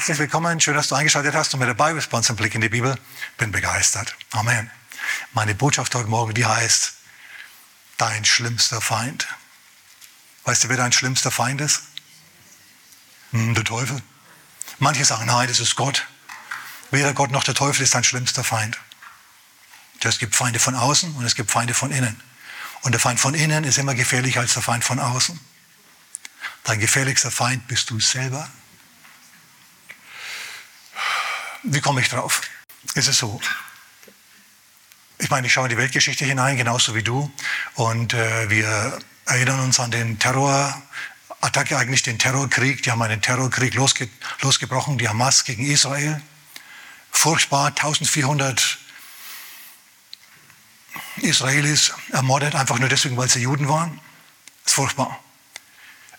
Herzlich willkommen, schön, dass du eingeschaltet hast und mit dabei bist bei uns im Blick in die Bibel. Bin begeistert. Amen. Meine Botschaft heute Morgen, die heißt, dein schlimmster Feind. Weißt du, wer dein schlimmster Feind ist? Hm, der Teufel. Manche sagen, nein, das ist Gott. Weder Gott noch der Teufel ist dein schlimmster Feind. Es gibt Feinde von außen und es gibt Feinde von innen. Und der Feind von innen ist immer gefährlicher als der Feind von außen. Dein gefährlichster Feind bist du selber. Wie komme ich drauf? Es ist so. Ich meine, ich schaue in die Weltgeschichte hinein, genauso wie du. Und äh, wir erinnern uns an den Terrorattacke, eigentlich den Terrorkrieg. Die haben einen Terrorkrieg losge losgebrochen, die Hamas gegen Israel. Furchtbar, 1400 Israelis ermordet, einfach nur deswegen, weil sie Juden waren. Das ist furchtbar.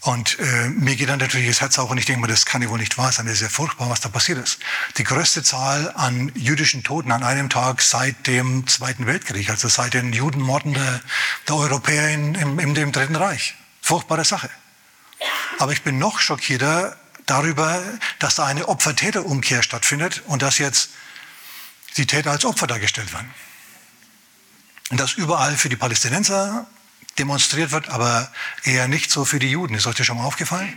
Und äh, mir geht dann natürlich das Herz auf und ich denke mir, das kann ja wohl nicht wahr sein, das ist ja furchtbar, was da passiert ist. Die größte Zahl an jüdischen Toten an einem Tag seit dem Zweiten Weltkrieg, also seit den Judenmorden der, der Europäer in, im, in dem Dritten Reich. Furchtbare Sache. Aber ich bin noch schockierter darüber, dass da eine Opfer-Täter-Umkehr stattfindet und dass jetzt die Täter als Opfer dargestellt werden. Und dass überall für die Palästinenser demonstriert wird, aber eher nicht so für die Juden. Ist euch das schon mal aufgefallen?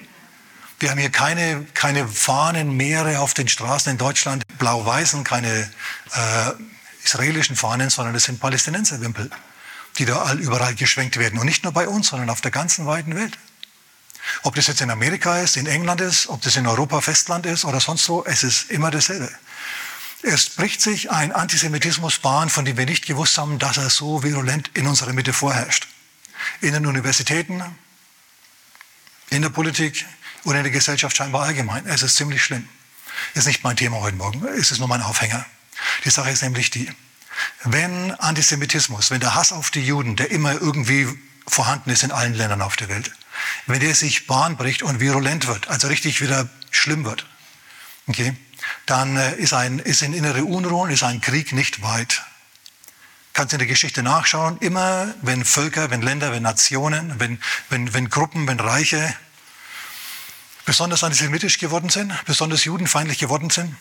Wir haben hier keine, keine Fahnenmeere auf den Straßen in Deutschland, blau-weißen, keine äh, israelischen Fahnen, sondern es sind Palästinenserwimpel, die da überall geschwenkt werden. Und nicht nur bei uns, sondern auf der ganzen weiten Welt. Ob das jetzt in Amerika ist, in England ist, ob das in Europa Festland ist oder sonst wo, es ist immer dasselbe. Es bricht sich ein Antisemitismus Bahn, von dem wir nicht gewusst haben, dass er so virulent in unserer Mitte vorherrscht. In den Universitäten, in der Politik und in der Gesellschaft scheinbar allgemein. Es ist ziemlich schlimm. Ist nicht mein Thema heute Morgen, es ist nur mein Aufhänger. Die Sache ist nämlich die, wenn Antisemitismus, wenn der Hass auf die Juden, der immer irgendwie vorhanden ist in allen Ländern auf der Welt, wenn der sich Bahn bricht und virulent wird, also richtig wieder schlimm wird, okay, dann äh, ist, ein, ist in innere Unruhen, ist ein Krieg nicht weit. Kannst in der Geschichte nachschauen, immer wenn Völker, wenn Länder, wenn Nationen, wenn, wenn, wenn Gruppen, wenn Reiche besonders antisemitisch geworden sind, besonders judenfeindlich geworden sind,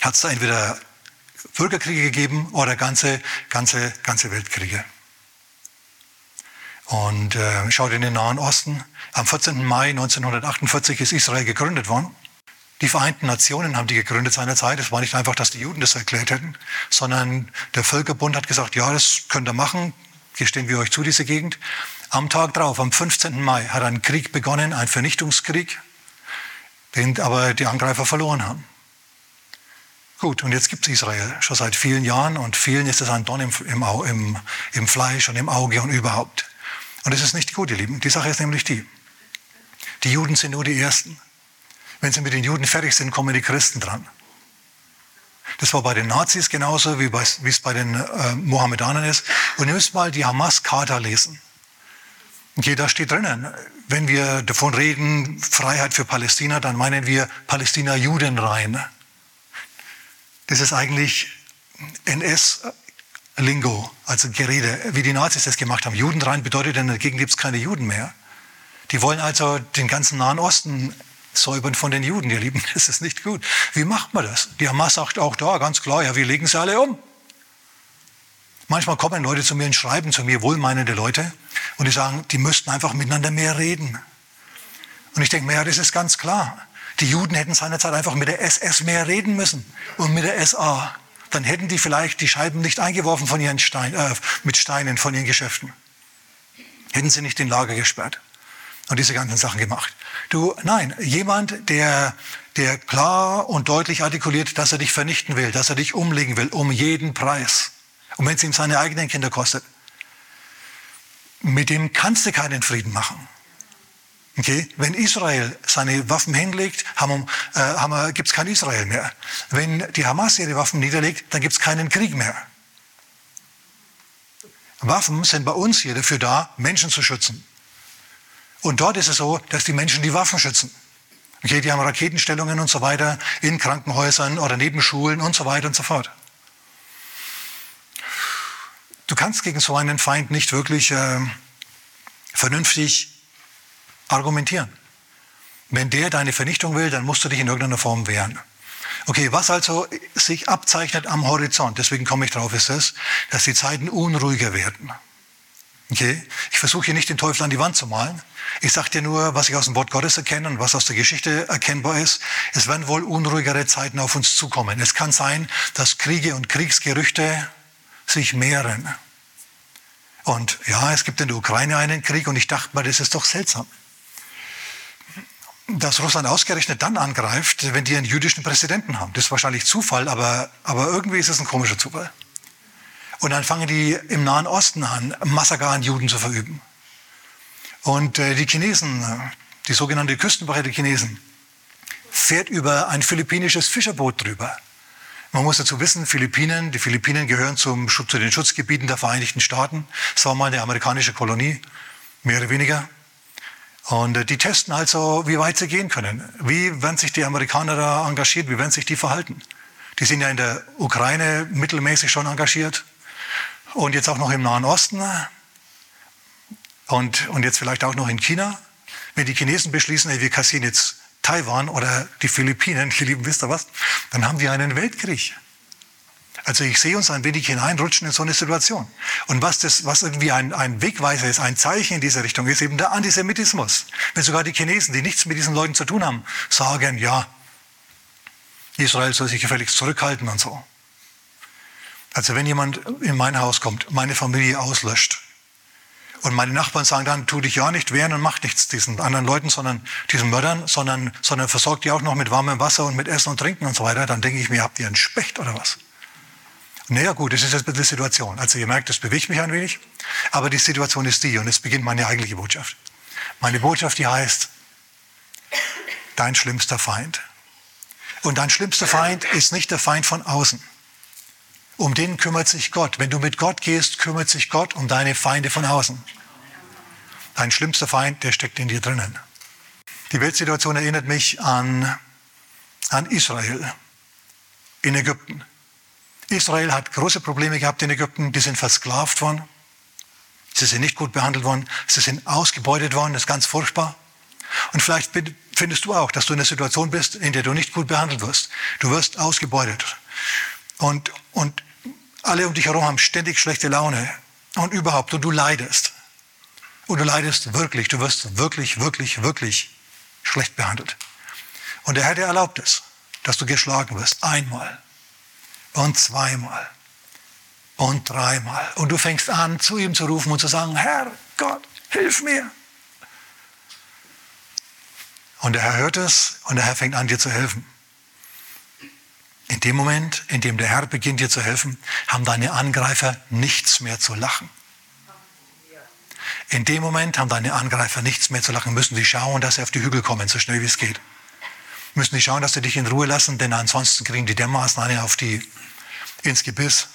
hat es da entweder Bürgerkriege gegeben oder ganze, ganze, ganze Weltkriege. Und äh, schaut in den Nahen Osten. Am 14. Mai 1948 ist Israel gegründet worden. Die Vereinten Nationen haben die gegründet seinerzeit. Es war nicht einfach, dass die Juden das erklärt hätten, sondern der Völkerbund hat gesagt, ja, das könnt ihr machen, hier stehen wir euch zu, diese Gegend. Am Tag drauf, am 15. Mai, hat ein Krieg begonnen, ein Vernichtungskrieg, den aber die Angreifer verloren haben. Gut, und jetzt gibt es Israel schon seit vielen Jahren und vielen ist es ein Dorn im, im, im, im Fleisch und im Auge und überhaupt. Und es ist nicht gut, ihr Lieben. Die Sache ist nämlich die, die Juden sind nur die Ersten. Wenn sie mit den Juden fertig sind, kommen die Christen dran. Das war bei den Nazis genauso, wie, es bei den äh, Mohammedanern ist. Und ihr müsst mal die Hamas-Charta lesen. Okay, da steht drinnen, wenn wir davon reden, Freiheit für Palästina, dann meinen wir Palästina-Judenrein. Das ist eigentlich NS-Lingo, also Gerede, wie die Nazis das gemacht haben. Judenrein bedeutet, in der Gegend gibt es keine Juden mehr. Die wollen also den ganzen Nahen Osten säubern von den Juden, ihr Lieben. Das ist nicht gut. Wie macht man das? Die Hamas sagt auch da ganz klar, ja, wir legen sie alle um. Manchmal kommen Leute zu mir und schreiben zu mir, wohlmeinende Leute, und die sagen, die müssten einfach miteinander mehr reden. Und ich denke mir, ja, das ist ganz klar. Die Juden hätten seinerzeit einfach mit der SS mehr reden müssen und mit der SA. Dann hätten die vielleicht die Scheiben nicht eingeworfen von ihren Stein, äh, mit Steinen von ihren Geschäften. Hätten sie nicht den Lager gesperrt und diese ganzen Sachen gemacht. Du, nein, jemand, der, der klar und deutlich artikuliert, dass er dich vernichten will, dass er dich umlegen will, um jeden Preis. Und wenn es ihm seine eigenen Kinder kostet, mit dem kannst du keinen Frieden machen. Okay? Wenn Israel seine Waffen hinlegt, äh, gibt es kein Israel mehr. Wenn die Hamas ihre Waffen niederlegt, dann gibt es keinen Krieg mehr. Waffen sind bei uns hier dafür da, Menschen zu schützen. Und dort ist es so, dass die Menschen die Waffen schützen. Okay, die haben Raketenstellungen und so weiter in Krankenhäusern oder neben Schulen und so weiter und so fort. Du kannst gegen so einen Feind nicht wirklich äh, vernünftig argumentieren. Wenn der deine Vernichtung will, dann musst du dich in irgendeiner Form wehren. Okay, was also sich abzeichnet am Horizont, deswegen komme ich drauf, ist es, dass die Zeiten unruhiger werden. Okay? Ich versuche hier nicht den Teufel an die Wand zu malen. Ich sage dir nur, was ich aus dem Wort Gottes erkenne und was aus der Geschichte erkennbar ist. Es werden wohl unruhigere Zeiten auf uns zukommen. Es kann sein, dass Kriege und Kriegsgerüchte sich mehren. Und ja, es gibt in der Ukraine einen Krieg und ich dachte mir, das ist doch seltsam. Dass Russland ausgerechnet dann angreift, wenn die einen jüdischen Präsidenten haben. Das ist wahrscheinlich Zufall, aber, aber irgendwie ist es ein komischer Zufall. Und dann fangen die im Nahen Osten an, Massaker an Juden zu verüben. Und äh, die Chinesen, die sogenannte Küstenwache der Chinesen, fährt über ein philippinisches Fischerboot drüber. Man muss dazu wissen, Philippinen, die Philippinen gehören zum, zu den Schutzgebieten der Vereinigten Staaten. Es war mal eine amerikanische Kolonie, mehr oder weniger. Und äh, die testen also, wie weit sie gehen können. Wie werden sich die Amerikaner da engagiert? Wie werden sich die verhalten? Die sind ja in der Ukraine mittelmäßig schon engagiert. Und jetzt auch noch im Nahen Osten. Und, und jetzt vielleicht auch noch in China. Wenn die Chinesen beschließen, ey, wir kassieren jetzt Taiwan oder die Philippinen, die lieben, wisst ihr was, dann haben wir einen Weltkrieg. Also ich sehe uns ein wenig hineinrutschen in so eine Situation. Und was, das, was irgendwie ein, ein Wegweiser ist, ein Zeichen in diese Richtung, ist eben der Antisemitismus. Wenn sogar die Chinesen, die nichts mit diesen Leuten zu tun haben, sagen, ja, Israel soll sich gefälligst zurückhalten und so. Also wenn jemand in mein Haus kommt, meine Familie auslöscht, und meine Nachbarn sagen dann, tu dich ja nicht wehren und mach nichts diesen anderen Leuten, sondern diesen Mördern, sondern, sondern versorgt die auch noch mit warmem Wasser und mit Essen und Trinken und so weiter. Dann denke ich mir, habt ihr einen Specht oder was? Naja gut, das ist jetzt die Situation. Also ihr merkt, das bewegt mich ein wenig. Aber die Situation ist die und es beginnt meine eigentliche Botschaft. Meine Botschaft, die heißt, dein schlimmster Feind. Und dein schlimmster Feind ist nicht der Feind von außen. Um den kümmert sich Gott. Wenn du mit Gott gehst, kümmert sich Gott um deine Feinde von außen. Dein schlimmster Feind, der steckt in dir drinnen. Die Weltsituation erinnert mich an, an Israel in Ägypten. Israel hat große Probleme gehabt in Ägypten. Die sind versklavt worden. Sie sind nicht gut behandelt worden. Sie sind ausgebeutet worden. Das ist ganz furchtbar. Und vielleicht findest du auch, dass du in einer Situation bist, in der du nicht gut behandelt wirst. Du wirst ausgebeutet. Und, und alle um dich herum haben ständig schlechte Laune und überhaupt und du leidest. Und du leidest wirklich, du wirst wirklich, wirklich, wirklich schlecht behandelt. Und der Herr, der erlaubt es, dass du geschlagen wirst. Einmal und zweimal und dreimal. Und du fängst an, zu ihm zu rufen und zu sagen, Herr Gott, hilf mir. Und der Herr hört es und der Herr fängt an, dir zu helfen. In dem Moment, in dem der Herr beginnt dir zu helfen, haben deine Angreifer nichts mehr zu lachen. In dem Moment haben deine Angreifer nichts mehr zu lachen, müssen sie schauen, dass sie auf die Hügel kommen, so schnell wie es geht. Müssen sie schauen, dass sie dich in Ruhe lassen, denn ansonsten kriegen die dermaßen eine auf die, ins Gebiss,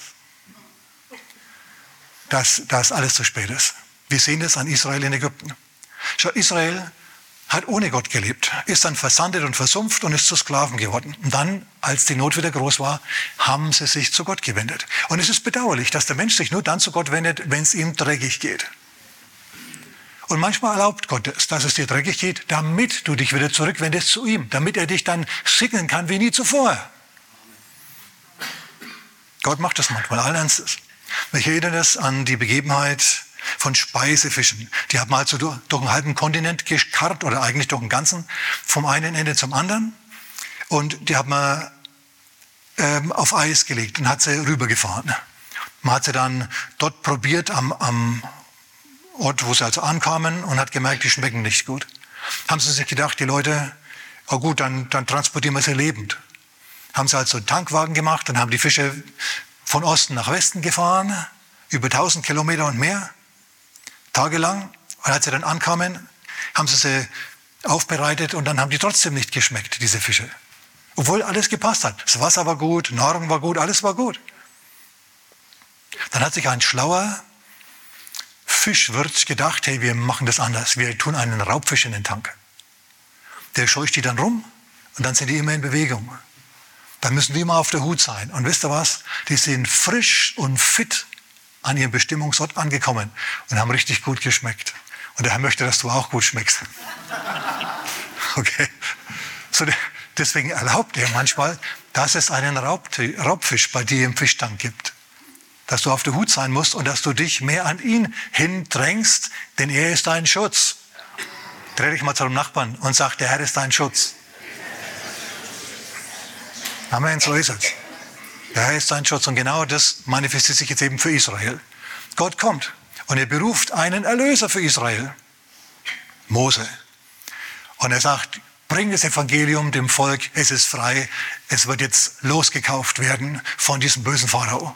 dass das alles zu spät ist. Wir sehen das an Israel in Ägypten. Schau, Israel hat ohne Gott gelebt, ist dann versandet und versumpft und ist zu Sklaven geworden. Und dann, als die Not wieder groß war, haben sie sich zu Gott gewendet. Und es ist bedauerlich, dass der Mensch sich nur dann zu Gott wendet, wenn es ihm dreckig geht. Und manchmal erlaubt Gott es, dass es dir dreckig geht, damit du dich wieder zurückwendest zu ihm, damit er dich dann segnen kann wie nie zuvor. Gott macht das manchmal allen Ernstes. Mich erinnert es an die Begebenheit, von Speisefischen. Die haben also durch, einen halben Kontinent gekarrt oder eigentlich durch den ganzen, vom einen Ende zum anderen. Und die haben wir ähm, auf Eis gelegt und hat sie rübergefahren. Man hat sie dann dort probiert am, am Ort, wo sie also ankamen und hat gemerkt, die schmecken nicht gut. Haben sie sich gedacht, die Leute, oh gut, dann, dann transportieren wir sie lebend. Haben sie also einen Tankwagen gemacht und haben die Fische von Osten nach Westen gefahren, über 1000 Kilometer und mehr tagelang. Und als sie dann ankamen, haben sie sie aufbereitet und dann haben die trotzdem nicht geschmeckt, diese Fische. Obwohl alles gepasst hat. Das Wasser war gut, Nahrung war gut, alles war gut. Dann hat sich ein schlauer Fischwirt gedacht, hey, wir machen das anders. Wir tun einen Raubfisch in den Tank. Der scheucht die dann rum und dann sind die immer in Bewegung. Dann müssen wir immer auf der Hut sein. Und wisst ihr was? Die sind frisch und fit an ihrem Bestimmungsort angekommen und haben richtig gut geschmeckt. Und der Herr möchte, dass du auch gut schmeckst. Okay. So, deswegen erlaubt er manchmal, dass es einen Raubfisch bei dir im Fischtank gibt. Dass du auf der Hut sein musst und dass du dich mehr an ihn hindrängst, denn er ist dein Schutz. Dreh dich mal zu dem Nachbarn und sag, der Herr ist dein Schutz. Amen, so ist es. Herr ist dein Schutz. Und genau das manifestiert sich jetzt eben für Israel. Gott kommt und er beruft einen Erlöser für Israel. Mose. Und er sagt, bring das Evangelium dem Volk, es ist frei, es wird jetzt losgekauft werden von diesem bösen Pharao.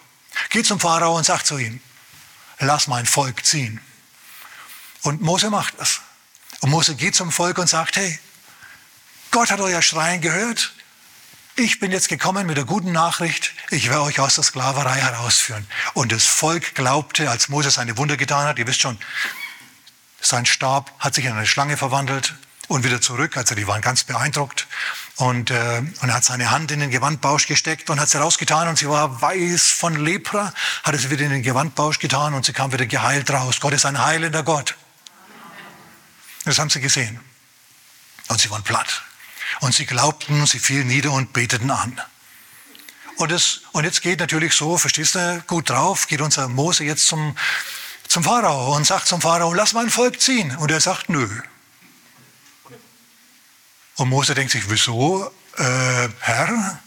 Geht zum Pharao und sagt zu ihm, lass mein Volk ziehen. Und Mose macht das. Und Mose geht zum Volk und sagt, hey, Gott hat euer Schreien gehört. Ich bin jetzt gekommen mit der guten Nachricht, ich werde euch aus der Sklaverei herausführen. Und das Volk glaubte, als Mose seine Wunder getan hat, ihr wisst schon, sein Stab hat sich in eine Schlange verwandelt und wieder zurück. Also die waren ganz beeindruckt. Und, äh, und er hat seine Hand in den Gewandbausch gesteckt und hat sie rausgetan und sie war weiß von Lepra, hat es wieder in den Gewandbausch getan und sie kam wieder geheilt raus. Gott ist ein heilender Gott. Das haben sie gesehen. Und sie waren platt. Und sie glaubten, sie fielen nieder und beteten an. Und, es, und jetzt geht natürlich so, verstehst du, gut drauf, geht unser Mose jetzt zum, zum Pharao und sagt zum Pharao, lass mein Volk ziehen. Und er sagt, nö. Und Mose denkt sich, wieso, äh, Herr?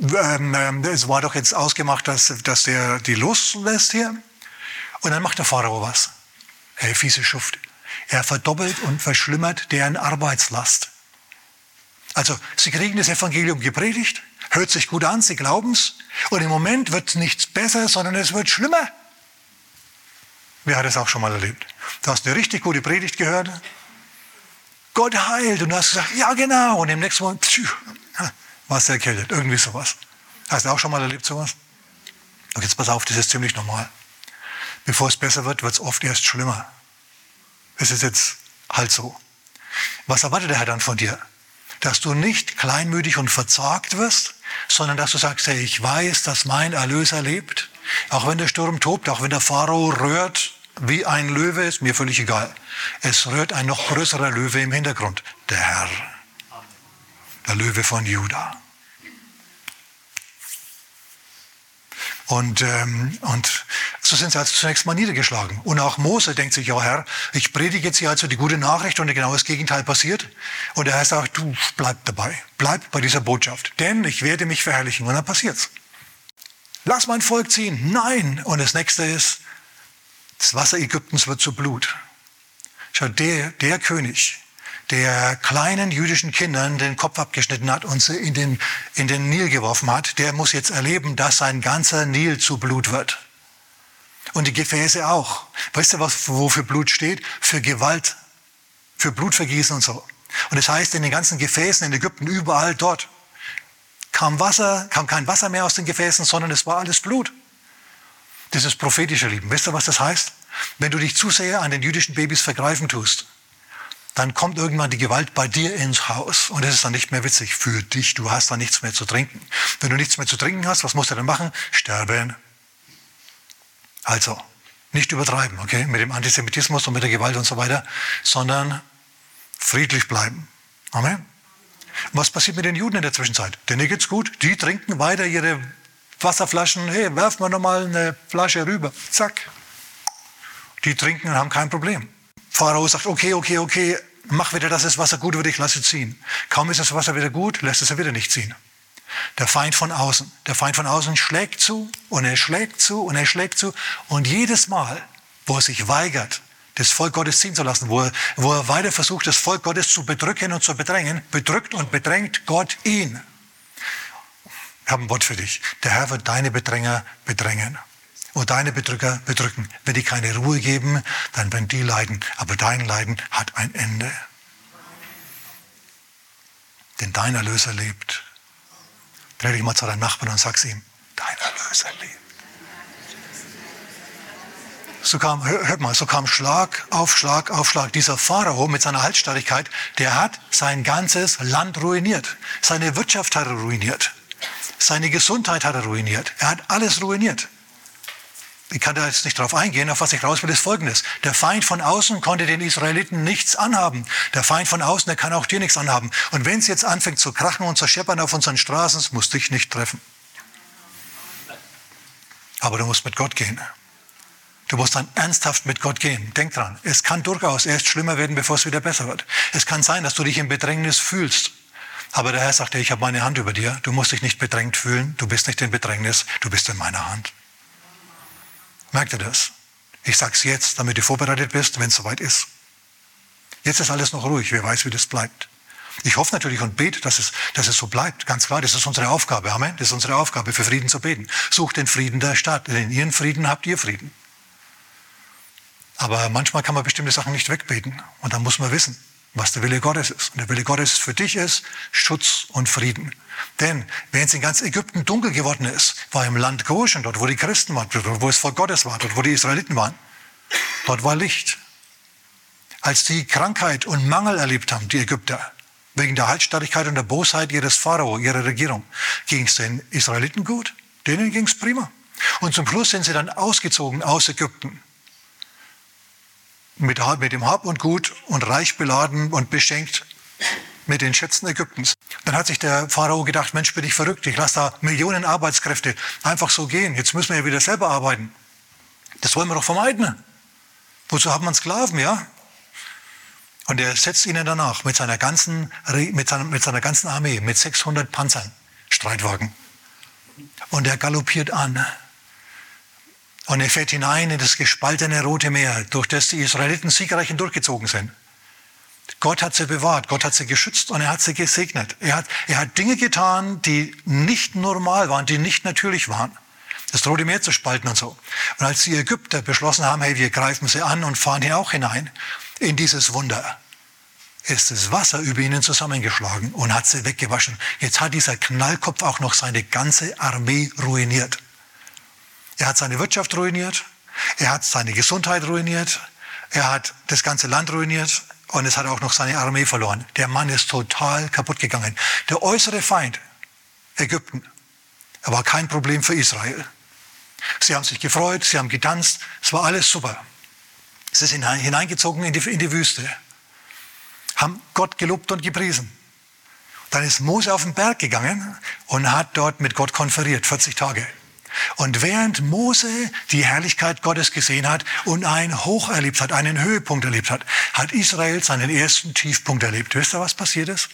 Ähm, ähm, es war doch jetzt ausgemacht, dass, dass der die loslässt hier. Und dann macht der Pharao was. Hey, fiese Schuft. Er verdoppelt und verschlimmert deren Arbeitslast. Also, sie kriegen das Evangelium gepredigt, hört sich gut an, sie glauben es, und im Moment wird nichts besser, sondern es wird schlimmer. Wer hat es auch schon mal erlebt? Du hast eine richtig gute Predigt gehört. Gott heilt. Und du hast gesagt, ja genau. Und im nächsten Moment, pfiuh, warst du erkältet. Irgendwie sowas. Hast du auch schon mal erlebt sowas? Und jetzt pass auf, das ist ziemlich normal. Bevor es besser wird, wird es oft erst schlimmer. Es ist jetzt halt so. Was erwartet der Herr dann von dir? Dass du nicht kleinmütig und verzagt wirst, sondern dass du sagst, hey, ich weiß, dass mein Erlöser lebt auch wenn der Sturm tobt, auch wenn der Pharao rührt wie ein Löwe, ist mir völlig egal. Es rührt ein noch größerer Löwe im Hintergrund, der Herr, der Löwe von Juda. Und, ähm, und so sind sie also zunächst mal niedergeschlagen. Und auch Mose denkt sich, ja Herr, ich predige jetzt hier also die gute Nachricht und genau das Gegenteil passiert. Und der Herr sagt, du bleib dabei, bleib bei dieser Botschaft, denn ich werde mich verherrlichen. Und dann passiert's. Lass mein Volk ziehen. Nein. Und das nächste ist, das Wasser Ägyptens wird zu Blut. Schau, der, der König, der kleinen jüdischen Kindern den Kopf abgeschnitten hat und sie in den, in den Nil geworfen hat, der muss jetzt erleben, dass sein ganzer Nil zu Blut wird. Und die Gefäße auch. Weißt du, was, wofür Blut steht? Für Gewalt, für Blutvergießen und so. Und das heißt, in den ganzen Gefäßen in Ägypten, überall dort, kam Wasser, kam kein Wasser mehr aus den Gefäßen, sondern es war alles Blut. Das ist prophetische Lieben. Wisst ihr, was das heißt? Wenn du dich zu sehr an den jüdischen Babys vergreifen tust, dann kommt irgendwann die Gewalt bei dir ins Haus und es ist dann nicht mehr witzig für dich. Du hast dann nichts mehr zu trinken. Wenn du nichts mehr zu trinken hast, was musst du dann machen? Sterben. Also, nicht übertreiben, okay, mit dem Antisemitismus und mit der Gewalt und so weiter, sondern friedlich bleiben. Amen. Was passiert mit den Juden in der Zwischenzeit? Denen geht's gut. Die trinken weiter ihre Wasserflaschen. Hey, werfen wir nochmal eine Flasche rüber. Zack. Die trinken und haben kein Problem. Pharao sagt, okay, okay, okay, mach wieder, dass das Wasser gut wird, ich lasse ziehen. Kaum ist das Wasser wieder gut, lässt es er wieder nicht ziehen. Der Feind von außen. Der Feind von außen schlägt zu und er schlägt zu und er schlägt zu. Und jedes Mal, wo er sich weigert, das Volk Gottes ziehen zu lassen, wo er, wo er weiter versucht, das Volk Gottes zu bedrücken und zu bedrängen, bedrückt und bedrängt Gott ihn. Ich habe ein Wort für dich. Der Herr wird deine Bedränger bedrängen und deine Bedrücker bedrücken. Wenn die keine Ruhe geben, dann werden die leiden. Aber dein Leiden hat ein Ende. Denn dein Erlöser lebt. Dreh dich mal zu deinem Nachbarn und sag's ihm, dein Erlöser lebt. So kam, hört mal, so kam Schlag auf Schlag auf Schlag. Dieser Pharao mit seiner Halsstarrigkeit, der hat sein ganzes Land ruiniert. Seine Wirtschaft hat er ruiniert. Seine Gesundheit hat er ruiniert. Er hat alles ruiniert. Ich kann da jetzt nicht drauf eingehen, auf was ich raus will, ist folgendes. Der Feind von außen konnte den Israeliten nichts anhaben. Der Feind von außen, der kann auch dir nichts anhaben. Und wenn es jetzt anfängt zu krachen und zu scheppern auf unseren Straßen, es muss dich nicht treffen. Aber du musst mit Gott gehen. Du musst dann ernsthaft mit Gott gehen. Denk dran, es kann durchaus erst schlimmer werden, bevor es wieder besser wird. Es kann sein, dass du dich im Bedrängnis fühlst. Aber der Herr sagt dir, ich habe meine Hand über dir. Du musst dich nicht bedrängt fühlen. Du bist nicht in Bedrängnis. Du bist in meiner Hand. Merkt ihr das? Ich sage es jetzt, damit du vorbereitet bist, wenn es soweit ist. Jetzt ist alles noch ruhig. Wer weiß, wie das bleibt. Ich hoffe natürlich und bete, dass es, dass es so bleibt. Ganz klar, das ist unsere Aufgabe. Amen. Das ist unsere Aufgabe, für Frieden zu beten. Sucht den Frieden der Stadt. Denn in ihren Frieden habt ihr Frieden. Aber manchmal kann man bestimmte Sachen nicht wegbeten. Und dann muss man wissen, was der Wille Gottes ist. Und der Wille Gottes für dich ist Schutz und Frieden. Denn wenn es in ganz Ägypten dunkel geworden ist, war im Land Goshen, dort wo die Christen waren, dort wo es Volk Gottes war, dort wo die Israeliten waren, dort war Licht. Als die Krankheit und Mangel erlebt haben, die Ägypter, wegen der Halsstarrigkeit und der Bosheit ihres Pharao, ihrer Regierung, ging es den Israeliten gut. Denen ging es prima. Und zum Schluss sind sie dann ausgezogen aus Ägypten. Mit, mit dem Hab und Gut und reich beladen und beschenkt mit den Schätzen Ägyptens. Dann hat sich der Pharao gedacht, Mensch, bin ich verrückt, ich lasse da Millionen Arbeitskräfte einfach so gehen. Jetzt müssen wir ja wieder selber arbeiten. Das wollen wir doch vermeiden. Wozu hat man Sklaven, ja? Und er setzt ihnen danach mit seiner ganzen, mit seiner, mit seiner ganzen Armee, mit 600 Panzern, Streitwagen. Und er galoppiert an. Und er fährt hinein in das gespaltene Rote Meer, durch das die Israeliten siegreich durchgezogen sind. Gott hat sie bewahrt, Gott hat sie geschützt und er hat sie gesegnet. Er hat, er hat Dinge getan, die nicht normal waren, die nicht natürlich waren. Das Rote Meer zu spalten und so. Und als die Ägypter beschlossen haben, hey, wir greifen sie an und fahren hier auch hinein in dieses Wunder, ist das Wasser über ihnen zusammengeschlagen und hat sie weggewaschen. Jetzt hat dieser Knallkopf auch noch seine ganze Armee ruiniert. Er hat seine Wirtschaft ruiniert, er hat seine Gesundheit ruiniert, er hat das ganze Land ruiniert, und es hat auch noch seine Armee verloren. Der Mann ist total kaputt gegangen. Der äußere Feind, Ägypten, er war kein Problem für Israel. Sie haben sich gefreut, sie haben getanzt, es war alles super. Sie sind hineingezogen in die, in die Wüste, haben Gott gelobt und gepriesen. Dann ist Mose auf den Berg gegangen und hat dort mit Gott konferiert, 40 Tage. Und während Mose die Herrlichkeit Gottes gesehen hat und einen Hoch erlebt hat, einen Höhepunkt erlebt hat, hat Israel seinen ersten Tiefpunkt erlebt. Wisst ihr, was passiert ist?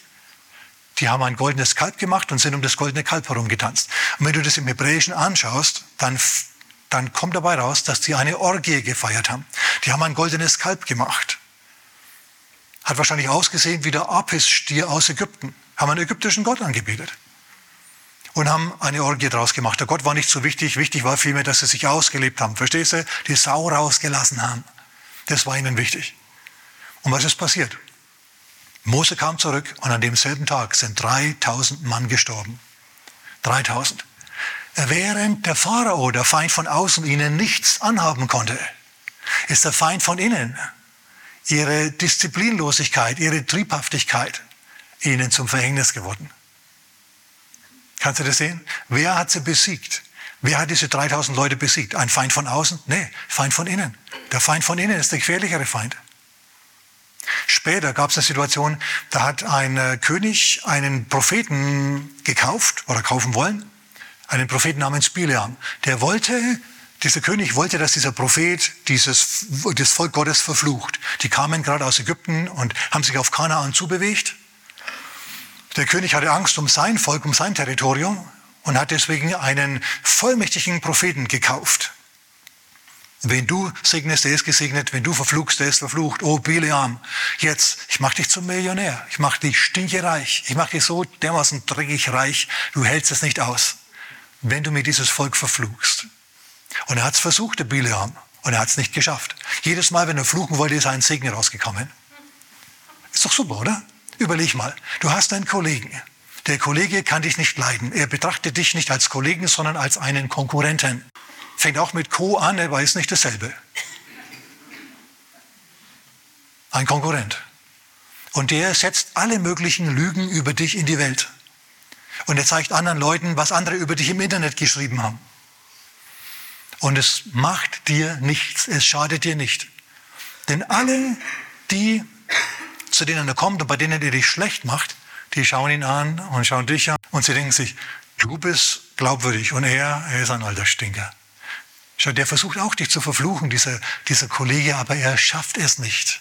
Die haben ein goldenes Kalb gemacht und sind um das goldene Kalb herumgetanzt. Und wenn du das im Hebräischen anschaust, dann, dann kommt dabei raus, dass die eine Orgie gefeiert haben. Die haben ein goldenes Kalb gemacht. Hat wahrscheinlich ausgesehen wie der Apis-Stier aus Ägypten. Haben einen ägyptischen Gott angebetet und haben eine Orgie draus gemacht. Der Gott war nicht so wichtig. Wichtig war vielmehr, dass sie sich ausgelebt haben. Verstehst du? Die Sau rausgelassen haben. Das war ihnen wichtig. Und was ist passiert? Mose kam zurück und an demselben Tag sind 3000 Mann gestorben. 3000. Während der Pharao, der Feind von außen, ihnen nichts anhaben konnte, ist der Feind von innen, ihre Disziplinlosigkeit, ihre Triebhaftigkeit, ihnen zum Verhängnis geworden. Kannst du das sehen? Wer hat sie besiegt? Wer hat diese 3000 Leute besiegt? Ein Feind von außen? Nee, Feind von innen. Der Feind von innen ist der gefährlichere Feind. Später gab es eine Situation, da hat ein äh, König einen Propheten gekauft oder kaufen wollen, einen Propheten namens Bileam. Der wollte, dieser König wollte, dass dieser Prophet dieses, das Volk Gottes verflucht. Die kamen gerade aus Ägypten und haben sich auf Kanaan zubewegt. Der König hatte Angst um sein Volk, um sein Territorium und hat deswegen einen vollmächtigen Propheten gekauft. Wenn du segnest, der ist gesegnet. Wenn du verfluchst, der ist verflucht. Oh, Bileam, jetzt, ich mache dich zum Millionär. Ich mache dich stinkereich. Ich mache dich so dermaßen dreckig reich, du hältst es nicht aus, wenn du mir dieses Volk verfluchst. Und er hat es versucht, der Bileam, und er hat es nicht geschafft. Jedes Mal, wenn er fluchen wollte, ist ein Segen rausgekommen. Ist doch super, oder? Überleg mal, du hast einen Kollegen. Der Kollege kann dich nicht leiden. Er betrachtet dich nicht als Kollegen, sondern als einen Konkurrenten. Fängt auch mit Co an, aber ist nicht dasselbe. Ein Konkurrent. Und der setzt alle möglichen Lügen über dich in die Welt. Und er zeigt anderen Leuten, was andere über dich im Internet geschrieben haben. Und es macht dir nichts, es schadet dir nicht. Denn alle, die zu denen er kommt und bei denen er dich schlecht macht, die schauen ihn an und schauen dich an und sie denken sich, du bist glaubwürdig und er, er ist ein alter Stinker. Schau, der versucht auch dich zu verfluchen, dieser, dieser Kollege, aber er schafft es nicht,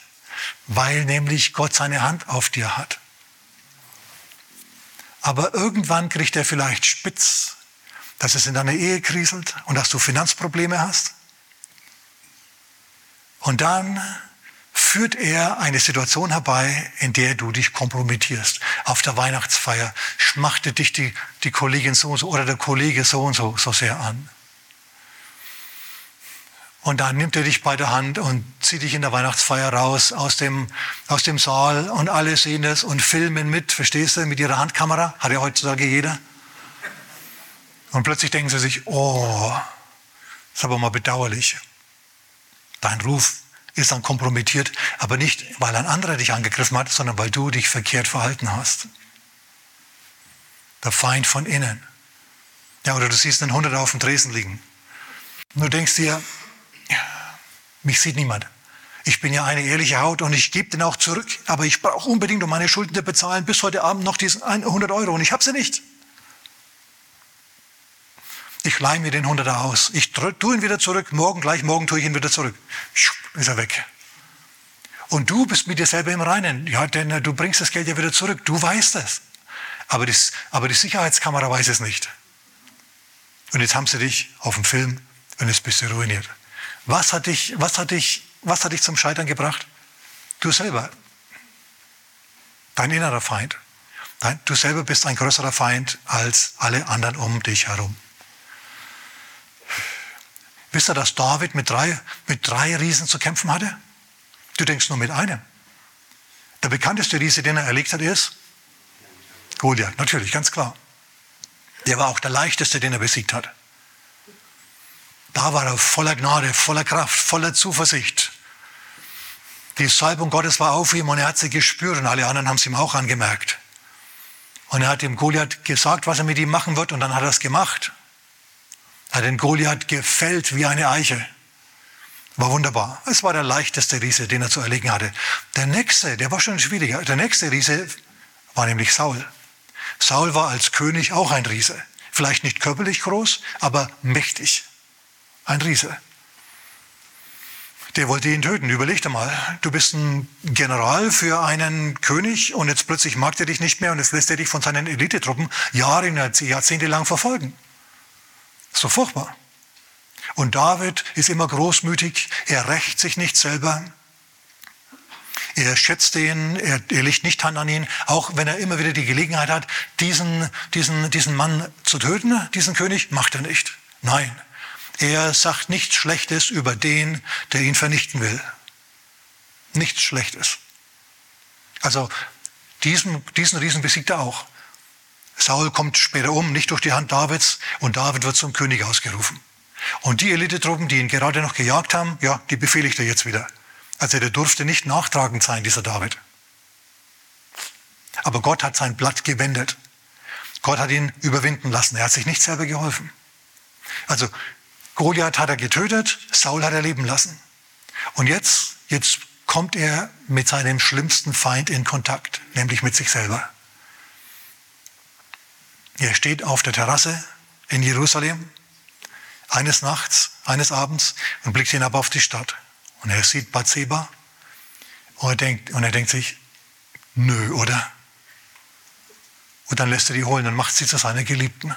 weil nämlich Gott seine Hand auf dir hat. Aber irgendwann kriegt er vielleicht spitz, dass es in deiner Ehe kriselt und dass du Finanzprobleme hast. Und dann führt er eine Situation herbei, in der du dich kompromittierst. Auf der Weihnachtsfeier schmachtet dich die, die Kollegin so und so oder der Kollege so und so so sehr an. Und dann nimmt er dich bei der Hand und zieht dich in der Weihnachtsfeier raus aus dem, aus dem Saal und alle sehen das und filmen mit, verstehst du, mit ihrer Handkamera, hat ja heutzutage jeder. Und plötzlich denken sie sich, oh, das ist aber mal bedauerlich. Dein Ruf ist dann kompromittiert, aber nicht, weil ein anderer dich angegriffen hat, sondern weil du dich verkehrt verhalten hast. Der Feind von innen. Ja, oder du siehst einen Hundert auf dem Tresen liegen. Und du denkst dir, mich sieht niemand. Ich bin ja eine ehrliche Haut und ich gebe den auch zurück, aber ich brauche unbedingt, um meine Schulden zu bezahlen, bis heute Abend noch diesen 100 Euro und ich habe sie nicht. Ich leihe mir den Hunderter aus. Ich tue ihn wieder zurück. Morgen, gleich morgen tue ich ihn wieder zurück. Ist er weg. Und du bist mit dir selber im Reinen. Ja, denn äh, du bringst das Geld ja wieder zurück. Du weißt es. Aber, das, aber die Sicherheitskamera weiß es nicht. Und jetzt haben sie dich auf dem Film und jetzt bist du ruiniert. Was hat dich, was hat dich, was hat dich zum Scheitern gebracht? Du selber. Dein innerer Feind. Du selber bist ein größerer Feind als alle anderen um dich herum. Wisst ihr, dass David mit drei, mit drei Riesen zu kämpfen hatte? Du denkst nur mit einem. Der bekannteste Riese, den er erlegt hat, ist Goliath. Natürlich, ganz klar. Der war auch der leichteste, den er besiegt hat. Da war er voller Gnade, voller Kraft, voller Zuversicht. Die Salbung Gottes war auf ihm und er hat sie gespürt und alle anderen haben es ihm auch angemerkt. Und er hat dem Goliath gesagt, was er mit ihm machen wird und dann hat er es gemacht. Hat den Goliath gefällt wie eine Eiche. War wunderbar. Es war der leichteste Riese, den er zu erlegen hatte. Der nächste, der war schon schwieriger. Der nächste Riese war nämlich Saul. Saul war als König auch ein Riese. Vielleicht nicht körperlich groß, aber mächtig. Ein Riese. Der wollte ihn töten. Überleg dir mal, du bist ein General für einen König und jetzt plötzlich mag er dich nicht mehr und jetzt lässt er dich von seinen Elitetruppen Jahre, Jahrzehnte lang verfolgen. So furchtbar. Und David ist immer großmütig, er rächt sich nicht selber. Er schätzt ihn, er, er legt nicht Hand an ihn, auch wenn er immer wieder die Gelegenheit hat, diesen, diesen, diesen Mann zu töten, diesen König, macht er nicht. Nein, er sagt nichts Schlechtes über den, der ihn vernichten will. Nichts Schlechtes. Also diesen, diesen Riesen besiegt er auch. Saul kommt später um, nicht durch die Hand Davids, und David wird zum König ausgerufen. Und die Elitetruppen, die ihn gerade noch gejagt haben, ja, die befehligt er jetzt wieder. Also der durfte nicht nachtragend sein, dieser David. Aber Gott hat sein Blatt gewendet. Gott hat ihn überwinden lassen. Er hat sich nicht selber geholfen. Also Goliath hat er getötet, Saul hat er leben lassen. Und jetzt, jetzt kommt er mit seinem schlimmsten Feind in Kontakt, nämlich mit sich selber. Er steht auf der Terrasse in Jerusalem eines Nachts, eines Abends und blickt hinab auf die Stadt. Und er sieht Bathseba und er denkt, und er denkt sich, nö, oder? Und dann lässt er die holen und macht sie zu seiner Geliebten.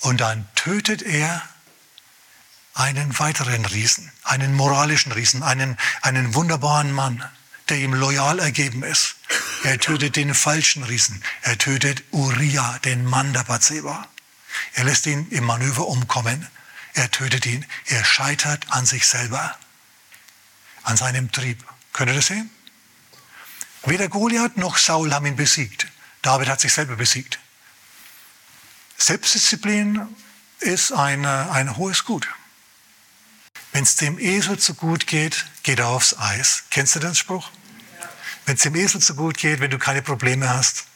Und dann tötet er einen weiteren Riesen, einen moralischen Riesen, einen, einen wunderbaren Mann, der ihm loyal ergeben ist. Er tötet den falschen Riesen. Er tötet Uriah, den Mann der Bathseba. Er lässt ihn im Manöver umkommen. Er tötet ihn. Er scheitert an sich selber, an seinem Trieb. Könnt ihr das sehen? Weder Goliath noch Saul haben ihn besiegt. David hat sich selber besiegt. Selbstdisziplin ist ein, ein hohes Gut. Wenn es dem Esel zu gut geht, geht er aufs Eis. Kennst du den Spruch? Wenn es dem Esel zu gut geht, wenn du keine Probleme hast,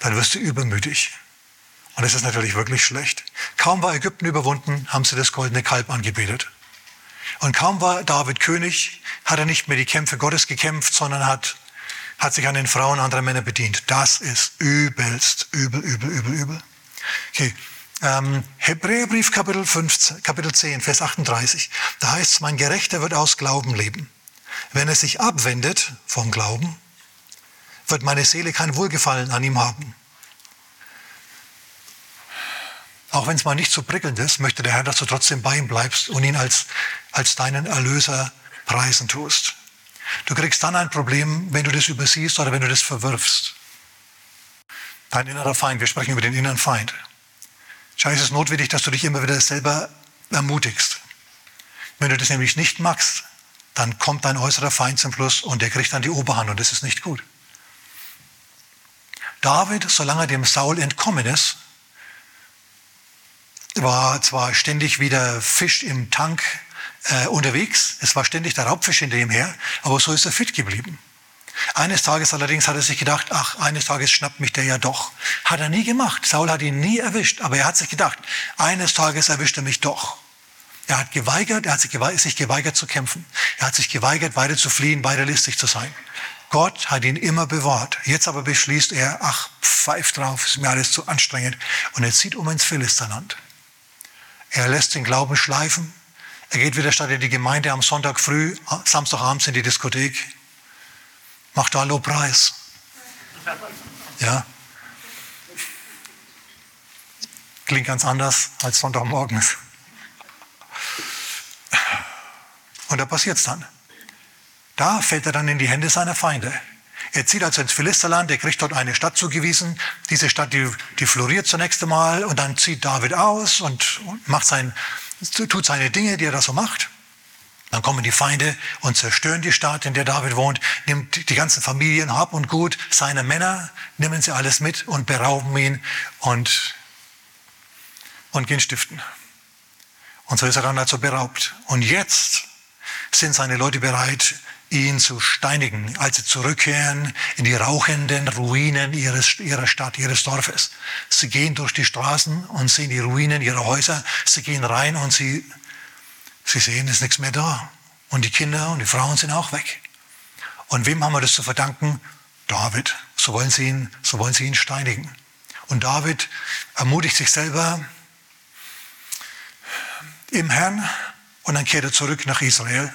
dann wirst du übermütig. Und das ist natürlich wirklich schlecht. kaum war Ägypten überwunden, haben sie das goldene Kalb angebetet. Und kaum war David König, hat er nicht mehr die Kämpfe Gottes gekämpft, sondern hat, hat sich an den Frauen anderer Männer bedient. Das ist übelst, übel, übel, übel, übel. Okay. Ähm, Hebräerbrief Kapitel, 15, Kapitel 10, Vers 38. Da heißt es, mein Gerechter wird aus Glauben leben. Wenn er sich abwendet vom Glauben, wird meine Seele kein Wohlgefallen an ihm haben. Auch wenn es mal nicht so prickelnd ist, möchte der Herr, dass du trotzdem bei ihm bleibst und ihn als, als deinen Erlöser preisen tust. Du kriegst dann ein Problem, wenn du das übersiehst oder wenn du das verwirfst. Dein innerer Feind, wir sprechen über den inneren Feind. Schau, es ist notwendig, dass du dich immer wieder selber ermutigst. Wenn du das nämlich nicht magst, dann kommt dein äußerer Feind zum Schluss und der kriegt dann die Oberhand und das ist nicht gut. David, solange er dem Saul entkommen ist, war zwar ständig wieder Fisch im Tank äh, unterwegs, es war ständig der Raubfisch hinter ihm her, aber so ist er fit geblieben. Eines Tages allerdings hat er sich gedacht, ach, eines Tages schnappt mich der ja doch. Hat er nie gemacht. Saul hat ihn nie erwischt, aber er hat sich gedacht, eines Tages erwischt er mich doch. Er hat geweigert, er hat sich geweigert, sich geweigert zu kämpfen. Er hat sich geweigert, weiter zu fliehen, weiter listig zu sein. Gott hat ihn immer bewahrt. Jetzt aber beschließt er, ach, pfeift drauf, ist mir alles zu anstrengend. Und er zieht um ins Philisterland. Er lässt den Glauben schleifen. Er geht wieder statt in die Gemeinde am Sonntag früh, Samstagabends in die Diskothek. Macht da Lobpreis. Ja. Klingt ganz anders als Sonntagmorgens. Und da passiert es dann. Da fällt er dann in die Hände seiner Feinde. Er zieht also ins Philisterland, er kriegt dort eine Stadt zugewiesen. Diese Stadt, die, die floriert zunächst einmal und dann zieht David aus und macht sein, tut seine Dinge, die er da so macht. Dann kommen die Feinde und zerstören die Stadt, in der David wohnt, nimmt die ganzen Familien, Hab und Gut seine Männer, nehmen sie alles mit und berauben ihn und, und gehen stiften. Und so ist er dann also beraubt. Und jetzt sind seine Leute bereit, ihn zu steinigen, als sie zurückkehren in die rauchenden Ruinen ihres, ihrer Stadt, ihres Dorfes. Sie gehen durch die Straßen und sehen die Ruinen ihrer Häuser. Sie gehen rein und sie, sie sehen, es ist nichts mehr da. Und die Kinder und die Frauen sind auch weg. Und wem haben wir das zu verdanken? David. So wollen sie ihn, so wollen sie ihn steinigen. Und David ermutigt sich selber im Herrn und dann kehrt er zurück nach Israel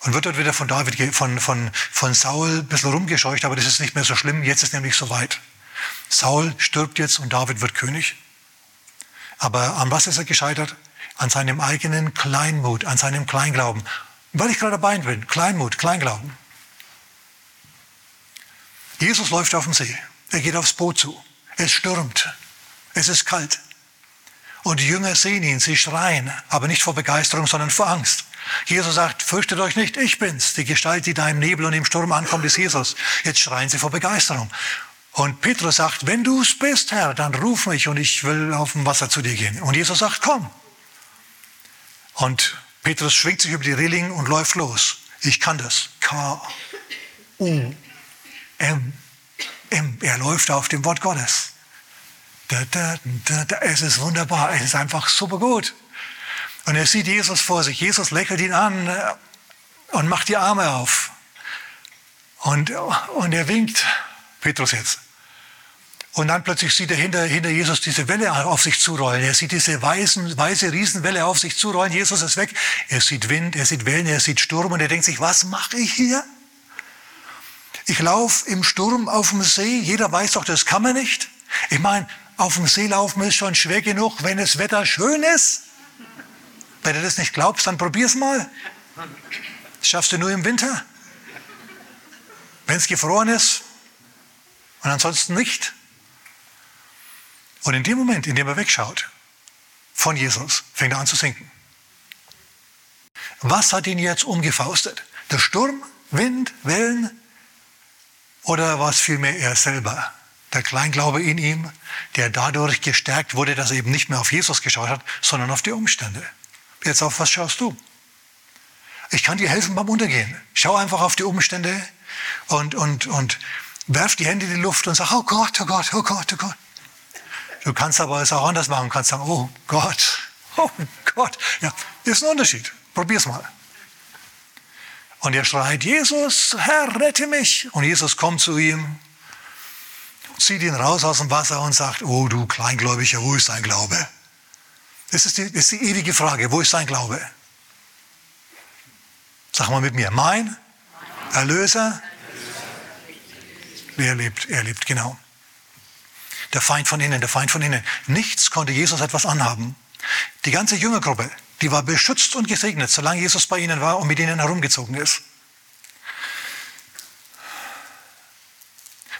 und wird dort wieder von David, von, von, von Saul ein bisschen rumgescheucht, aber das ist nicht mehr so schlimm. Jetzt ist nämlich soweit. Saul stirbt jetzt und David wird König. Aber an was ist er gescheitert? An seinem eigenen Kleinmut, an seinem Kleinglauben. Weil ich gerade dabei bin, Kleinmut, Kleinglauben. Jesus läuft auf dem See. Er geht aufs Boot zu. Es stürmt. Es ist kalt. Und die Jünger sehen ihn, sie schreien, aber nicht vor Begeisterung, sondern vor Angst. Jesus sagt, fürchtet euch nicht, ich bin's. Die Gestalt, die da im Nebel und im Sturm ankommt, ist Jesus. Jetzt schreien sie vor Begeisterung. Und Petrus sagt, wenn du es bist, Herr, dann ruf mich und ich will auf dem Wasser zu dir gehen. Und Jesus sagt, komm. Und Petrus schwingt sich über die Reling und läuft los. Ich kann das. K, U, M, M. Er läuft auf dem Wort Gottes. Da, da, da. Es ist wunderbar. Es ist einfach super gut. Und er sieht Jesus vor sich. Jesus lächelt ihn an äh, und macht die Arme auf. Und, und er winkt, Petrus jetzt. Und dann plötzlich sieht er hinter, hinter Jesus diese Welle auf sich zurollen. Er sieht diese weißen, weiße Riesenwelle auf sich zurollen. Jesus ist weg. Er sieht Wind, er sieht Wellen, er sieht Sturm und er denkt sich, was mache ich hier? Ich laufe im Sturm auf dem See. Jeder weiß doch, das kann man nicht. Ich meine, auf dem See laufen ist schon schwer genug, wenn das Wetter schön ist. Wenn du das nicht glaubst, dann probier's mal. Das schaffst du nur im Winter. Wenn es gefroren ist und ansonsten nicht. Und in dem Moment, in dem er wegschaut von Jesus, fängt er an zu sinken. Was hat ihn jetzt umgefaustet? Der Sturm, Wind, Wellen oder war es vielmehr er selber? Der Kleinglaube in ihm, der dadurch gestärkt wurde, dass er eben nicht mehr auf Jesus geschaut hat, sondern auf die Umstände. Jetzt auf was schaust du? Ich kann dir helfen beim Untergehen. Schau einfach auf die Umstände und, und, und werf die Hände in die Luft und sag, oh Gott, oh Gott, oh Gott, oh Gott. Du kannst aber es auch anders machen. Du kannst sagen, oh Gott, oh Gott. Ja, ist ein Unterschied. Probier's mal. Und er schreit, Jesus, Herr, rette mich. Und Jesus kommt zu ihm, zieht ihn raus aus dem Wasser und sagt, oh du Kleingläubiger, wo ist dein Glaube? Das ist die, das ist die ewige Frage, wo ist dein Glaube? Sag mal mit mir, mein Erlöser, er lebt, er lebt, genau. Der Feind von innen, der Feind von innen. Nichts konnte Jesus etwas anhaben. Die ganze Jüngergruppe, die war beschützt und gesegnet, solange Jesus bei ihnen war und mit ihnen herumgezogen ist.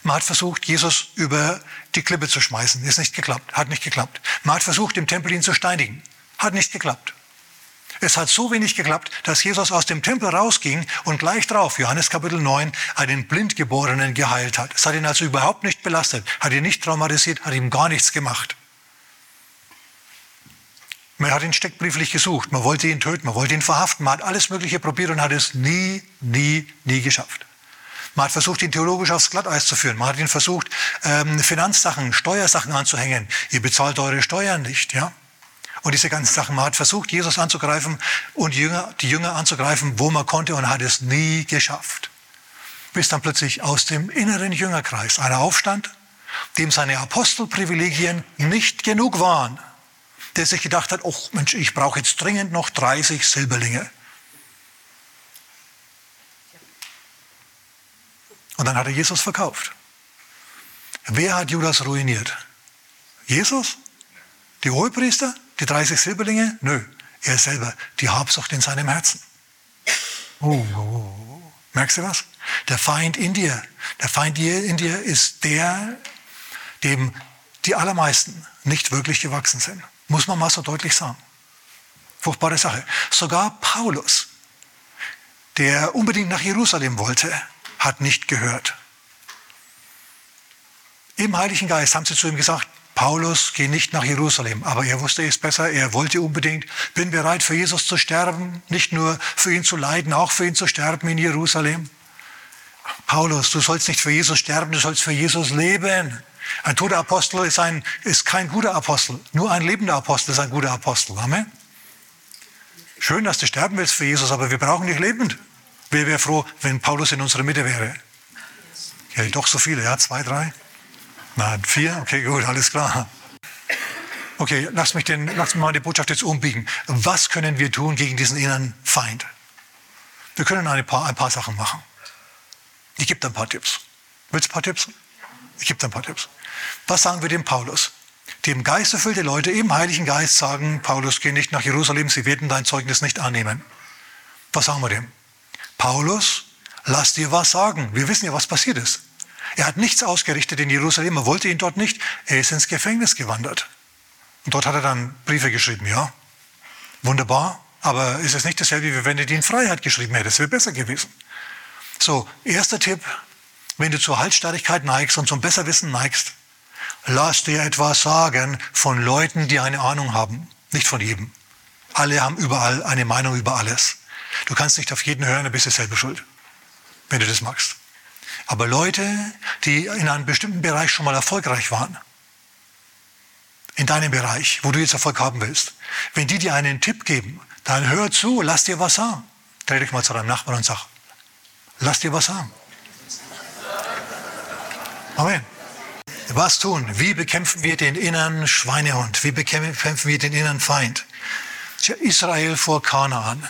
Man hat versucht, Jesus über die Klippe zu schmeißen. Ist nicht geklappt. Hat nicht geklappt. Man hat versucht, im Tempel ihn zu steinigen. Hat nicht geklappt. Es hat so wenig geklappt, dass Jesus aus dem Tempel rausging und gleich drauf, Johannes Kapitel 9, einen Blindgeborenen geheilt hat. Es hat ihn also überhaupt nicht belastet, hat ihn nicht traumatisiert, hat ihm gar nichts gemacht. Man hat ihn steckbrieflich gesucht, man wollte ihn töten, man wollte ihn verhaften, man hat alles Mögliche probiert und hat es nie, nie, nie geschafft. Man hat versucht, ihn theologisch aufs Glatteis zu führen. Man hat ihn versucht, ähm, Finanzsachen, Steuersachen anzuhängen. Ihr bezahlt eure Steuern nicht, ja? Und diese ganzen Sachen. Man hat versucht, Jesus anzugreifen und die Jünger, die Jünger anzugreifen, wo man konnte und hat es nie geschafft. Bis dann plötzlich aus dem inneren Jüngerkreis einer aufstand, dem seine Apostelprivilegien nicht genug waren der sich gedacht hat, oh Mensch, ich brauche jetzt dringend noch 30 Silberlinge. Und dann hat er Jesus verkauft. Wer hat Judas ruiniert? Jesus? Die Hohepriester? Die 30 Silberlinge? Nö, er selber. Die Habsucht in seinem Herzen. Oh, oh, oh. Merkst du was? Der Feind in dir, der Feind in dir ist der, dem die allermeisten nicht wirklich gewachsen sind. Muss man mal so deutlich sagen. Furchtbare Sache. Sogar Paulus, der unbedingt nach Jerusalem wollte, hat nicht gehört. Im Heiligen Geist haben sie zu ihm gesagt, Paulus, geh nicht nach Jerusalem. Aber er wusste es besser, er wollte unbedingt, bin bereit für Jesus zu sterben, nicht nur für ihn zu leiden, auch für ihn zu sterben in Jerusalem. Paulus, du sollst nicht für Jesus sterben, du sollst für Jesus leben. Ein toter Apostel ist, ein, ist kein guter Apostel. Nur ein lebender Apostel ist ein guter Apostel. Amen. Schön, dass du sterben willst für Jesus, aber wir brauchen dich lebend. Wer wäre froh, wenn Paulus in unserer Mitte wäre? Ja, doch so viele, ja, zwei, drei? Nein, vier? Okay, gut, alles klar. Okay, lass mich, den, lass mich mal die Botschaft jetzt umbiegen. Was können wir tun gegen diesen inneren Feind? Wir können ein paar, ein paar Sachen machen. Ich gebe dir ein paar Tipps. Willst du ein paar Tipps? Ich gebe dir ein paar Tipps. Was sagen wir dem Paulus? Dem geisterfüllte Leute im Heiligen Geist sagen, Paulus, geh nicht nach Jerusalem, sie werden dein Zeugnis nicht annehmen. Was sagen wir dem? Paulus, lass dir was sagen. Wir wissen ja, was passiert ist. Er hat nichts ausgerichtet in Jerusalem, er wollte ihn dort nicht. Er ist ins Gefängnis gewandert. Und dort hat er dann Briefe geschrieben, ja. Wunderbar, aber ist es nicht dasselbe, wie wenn er die in Freiheit geschrieben hätte? Es wäre besser gewesen. So, erster Tipp, wenn du zur Halsstarrigkeit neigst und zum Besserwissen neigst, lass dir etwas sagen von Leuten, die eine Ahnung haben, nicht von jedem. Alle haben überall eine Meinung über alles. Du kannst nicht auf jeden hören, dann bist du selber schuld, wenn du das magst. Aber Leute, die in einem bestimmten Bereich schon mal erfolgreich waren, in deinem Bereich, wo du jetzt Erfolg haben willst, wenn die dir einen Tipp geben, dann hör zu, lass dir was sagen. Dreh dich mal zu deinem Nachbarn und sag, lass dir was sagen. Amen. Was tun? Wie bekämpfen wir den inneren Schweinehund? Wie bekämpfen wir den inneren Feind? Israel vor Kanaan.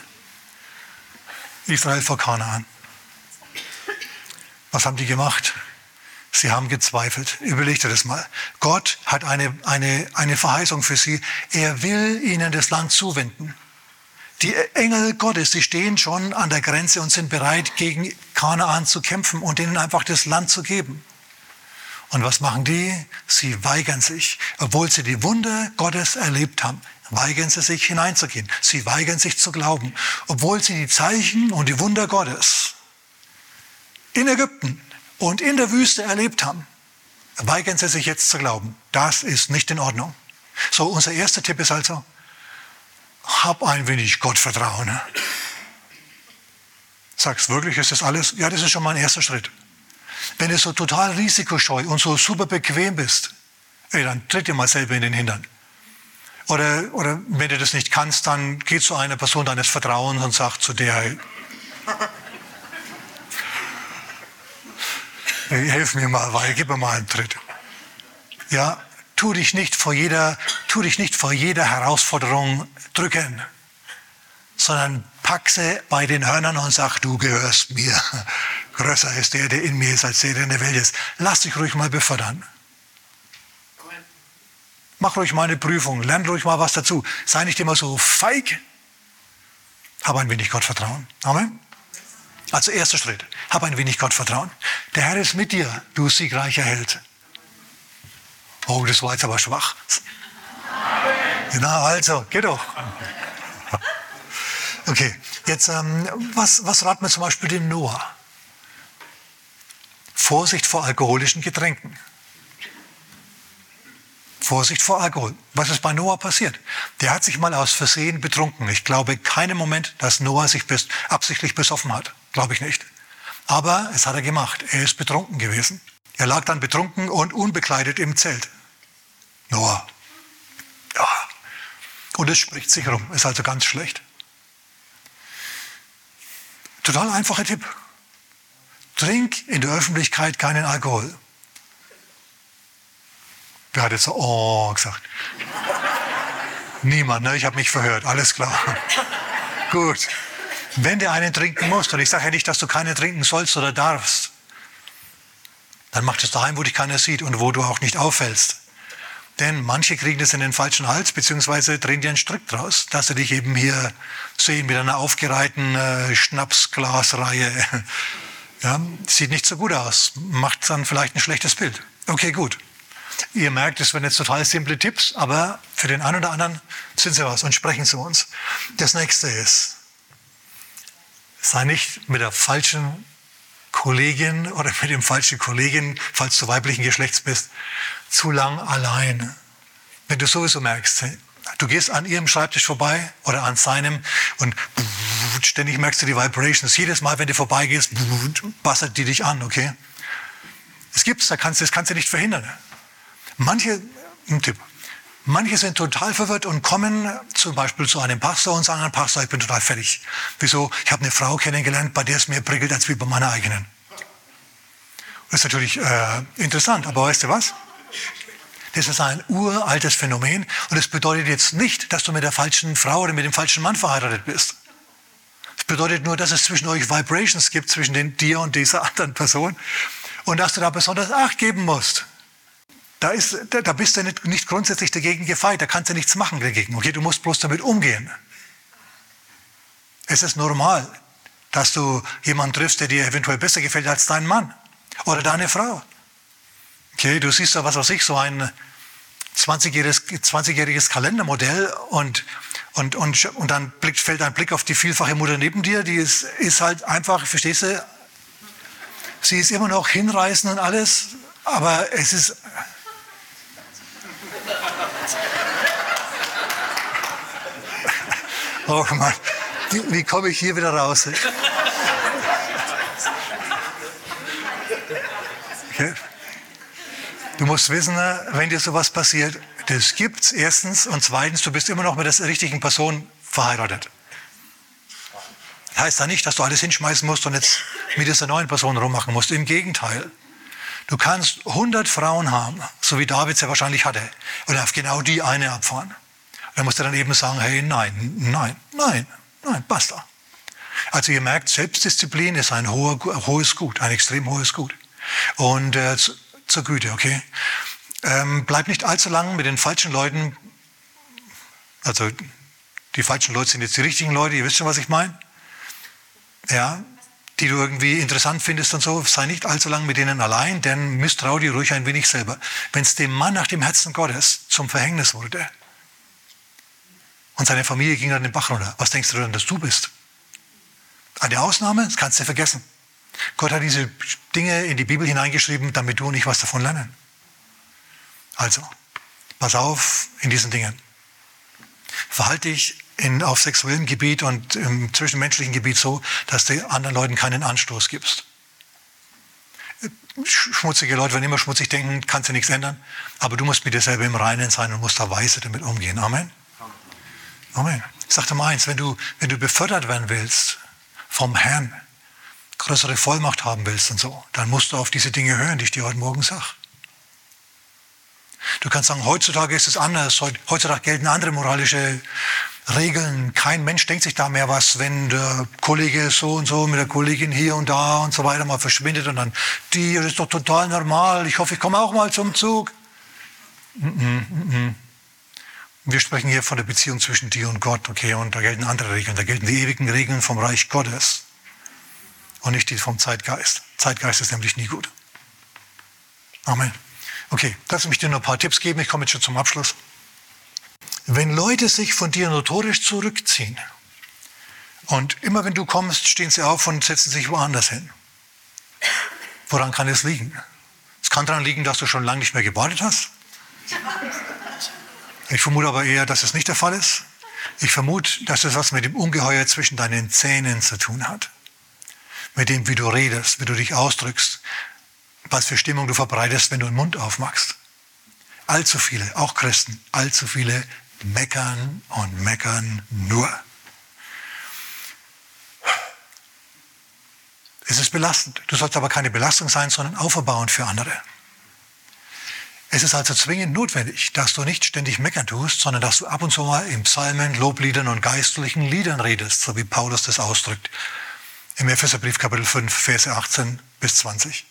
Israel vor Kanaan. Was haben die gemacht? Sie haben gezweifelt. Überlegt dir das mal. Gott hat eine, eine, eine Verheißung für sie. Er will ihnen das Land zuwenden. Die Engel Gottes, die stehen schon an der Grenze und sind bereit, gegen Kanaan zu kämpfen und ihnen einfach das Land zu geben. Und was machen die? Sie weigern sich, obwohl sie die Wunder Gottes erlebt haben, weigern sie sich hineinzugehen. Sie weigern sich zu glauben, obwohl sie die Zeichen und die Wunder Gottes in Ägypten und in der Wüste erlebt haben. Weigern sie sich jetzt zu glauben. Das ist nicht in Ordnung. So, unser erster Tipp ist also, hab ein wenig Gottvertrauen. Sagst wirklich, ist das alles? Ja, das ist schon mal ein erster Schritt. Wenn du so total risikoscheu und so super bequem bist, Ey, dann tritt dir mal selber in den Hintern. Oder, oder wenn du das nicht kannst, dann geh zu einer Person deines Vertrauens und sag zu der, hilf mir mal, weil gib mir mal einen Tritt. Ja, tu dich nicht vor jeder, tu dich nicht vor jeder Herausforderung drücken, sondern pack sie bei den Hörnern und sag, du gehörst mir. Größer ist der, der in mir ist, als der, der in der Welt ist. Lass dich ruhig mal befördern. Mach ruhig mal eine Prüfung, lern ruhig mal was dazu. Sei nicht immer so feig. Hab ein wenig Gottvertrauen. Amen. Also erster Schritt, hab ein wenig Gottvertrauen. Der Herr ist mit dir, du siegreicher Held. Oh, das war jetzt aber schwach. Na also, geh doch. Okay, jetzt, ähm, was, was raten wir zum Beispiel dem Noah? Vorsicht vor alkoholischen Getränken. Vorsicht vor Alkohol. Was ist bei Noah passiert? Der hat sich mal aus Versehen betrunken. Ich glaube keinen Moment, dass Noah sich bis, absichtlich besoffen hat. Glaube ich nicht. Aber es hat er gemacht. Er ist betrunken gewesen. Er lag dann betrunken und unbekleidet im Zelt. Noah. Ja. Und es spricht sich rum. Ist also ganz schlecht. Total einfacher Tipp. Trink in der Öffentlichkeit keinen Alkohol. Wer hat jetzt so, oh, gesagt? Niemand, ne? Ich habe mich verhört, alles klar. Gut. Wenn du einen trinken musst, und ich sage ja nicht, dass du keinen trinken sollst oder darfst, dann mach das daheim, wo dich keiner sieht und wo du auch nicht auffällst. Denn manche kriegen das in den falschen Hals, beziehungsweise drehen dir einen Strick draus, dass sie dich eben hier sehen mit einer aufgereihten äh, Schnapsglasreihe. Ja, sieht nicht so gut aus, macht dann vielleicht ein schlechtes Bild. Okay, gut. Ihr merkt, es werden jetzt total simple Tipps, aber für den einen oder anderen sind sie was und sprechen zu uns. Das nächste ist, sei nicht mit der falschen Kollegin oder mit dem falschen Kollegen, falls du weiblichen Geschlechts bist, zu lang allein. Wenn du sowieso merkst, du gehst an ihrem Schreibtisch vorbei oder an seinem und ständig merkst du die Vibrations. Jedes Mal, wenn du vorbeigehst, bassert die dich an, okay? Es gibt's, da kannst, das kannst du nicht verhindern. Manche, ein Tipp, manche sind total verwirrt und kommen zum Beispiel zu einem Pastor und sagen, Pastor, ich bin total fertig. Wieso? Ich habe eine Frau kennengelernt, bei der es mehr prickelt als wie bei meiner eigenen. Das ist natürlich äh, interessant, aber weißt du was? Das ist ein uraltes Phänomen und es bedeutet jetzt nicht, dass du mit der falschen Frau oder mit dem falschen Mann verheiratet bist. Es bedeutet nur, dass es zwischen euch Vibrations gibt, zwischen den, dir und dieser anderen Person und dass du da besonders Acht geben musst. Da, ist, da bist du nicht, nicht grundsätzlich dagegen gefeit, da kannst du nichts machen dagegen. Okay, du musst bloß damit umgehen. Es ist normal, dass du jemanden triffst, der dir eventuell besser gefällt als dein Mann oder deine Frau. Okay, du siehst da, was weiß ich, so ein 20-jähriges 20 Kalendermodell und, und, und, und dann blickt, fällt ein Blick auf die vielfache Mutter neben dir, die ist, ist halt einfach, verstehst du, sie ist immer noch hinreißend und alles, aber es ist, Oh Mann, wie, wie komme ich hier wieder raus? Okay. Du musst wissen, wenn dir sowas passiert, das gibt's erstens und zweitens, du bist immer noch mit der richtigen Person verheiratet. Heißt da nicht, dass du alles hinschmeißen musst und jetzt mit dieser neuen Person rummachen musst. Im Gegenteil. Du kannst 100 Frauen haben, so wie David sie wahrscheinlich hatte, und auf genau die eine abfahren. Er musste dann eben sagen, hey, nein, nein, nein, nein, basta. Also ihr merkt, Selbstdisziplin ist ein hoher, hohes Gut, ein extrem hohes Gut. Und äh, zu, zur Güte, okay? Ähm, bleib nicht allzu lang mit den falschen Leuten. Also die falschen Leute sind jetzt die richtigen Leute, ihr wisst schon, was ich meine. Ja, die du irgendwie interessant findest und so, sei nicht allzu lang mit denen allein, denn misstrau dir ruhig ein wenig selber. Wenn es dem Mann nach dem Herzen Gottes zum Verhängnis wurde, und seine Familie ging dann den Bach runter. Was denkst du dann, dass du bist? Eine Ausnahme? Das kannst du vergessen. Gott hat diese Dinge in die Bibel hineingeschrieben, damit du und ich was davon lernen. Also, pass auf in diesen Dingen. Verhalte dich in, auf sexuellem Gebiet und im zwischenmenschlichen Gebiet so, dass du anderen Leuten keinen Anstoß gibst. Schmutzige Leute werden immer schmutzig denken, kannst du nichts ändern. Aber du musst mit dir selber im Reinen sein und musst da weise damit umgehen. Amen. Amen. Ich sagte mal eins, wenn du, wenn du befördert werden willst vom Herrn, größere Vollmacht haben willst und so, dann musst du auf diese Dinge hören, die ich dir heute Morgen sage. Du kannst sagen, heutzutage ist es anders, heutzutage gelten andere moralische Regeln. Kein Mensch denkt sich da mehr was, wenn der Kollege so und so mit der Kollegin hier und da und so weiter mal verschwindet und dann, die ist doch total normal, ich hoffe, ich komme auch mal zum Zug. Wir sprechen hier von der Beziehung zwischen dir und Gott, okay, und da gelten andere Regeln, da gelten die ewigen Regeln vom Reich Gottes und nicht die vom Zeitgeist. Zeitgeist ist nämlich nie gut. Amen. Okay, lass mich dir noch ein paar Tipps geben, ich komme jetzt schon zum Abschluss. Wenn Leute sich von dir notorisch zurückziehen und immer wenn du kommst, stehen sie auf und setzen sich woanders hin. Woran kann es liegen? Es kann daran liegen, dass du schon lange nicht mehr gebadet hast. Ich vermute aber eher, dass es nicht der Fall ist. Ich vermute, dass es was mit dem Ungeheuer zwischen deinen Zähnen zu tun hat. Mit dem, wie du redest, wie du dich ausdrückst, was für Stimmung du verbreitest, wenn du den Mund aufmachst. Allzu viele, auch Christen, allzu viele meckern und meckern nur. Es ist belastend. Du sollst aber keine Belastung sein, sondern auferbauend für andere. Es ist also zwingend notwendig, dass du nicht ständig meckern tust, sondern dass du ab und zu mal in Psalmen, Lobliedern und geistlichen Liedern redest, so wie Paulus das ausdrückt. Im Epheserbrief Kapitel 5, Verse 18 bis 20.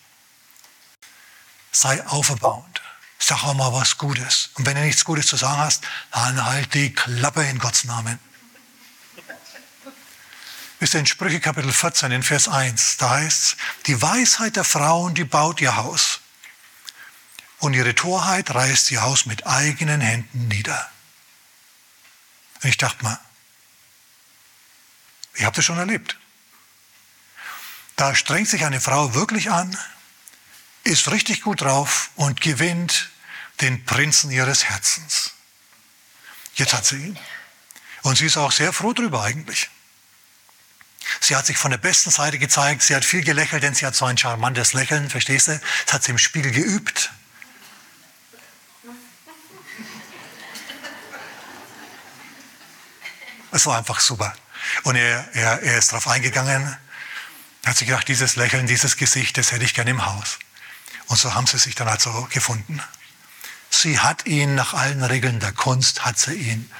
Sei auferbauend. Sag auch mal was Gutes. Und wenn du nichts Gutes zu sagen hast, dann halt die Klappe in Gottes Namen. Ihr, in Sprüche Kapitel 14, in Vers 1, da heißt es, die Weisheit der Frauen, die baut ihr Haus. Und ihre Torheit reißt ihr Haus mit eigenen Händen nieder. Und ich dachte mal, ich habe das schon erlebt. Da strengt sich eine Frau wirklich an, ist richtig gut drauf und gewinnt den Prinzen ihres Herzens. Jetzt hat sie ihn. Und sie ist auch sehr froh darüber eigentlich. Sie hat sich von der besten Seite gezeigt. Sie hat viel gelächelt, denn sie hat so ein charmantes Lächeln, verstehst du? Das hat sie im Spiegel geübt. Es war einfach super. Und er, er, er ist darauf eingegangen, hat sich gedacht, dieses Lächeln, dieses Gesicht, das hätte ich gerne im Haus. Und so haben sie sich dann also gefunden. Sie hat ihn nach allen Regeln der Kunst, hat sie ihn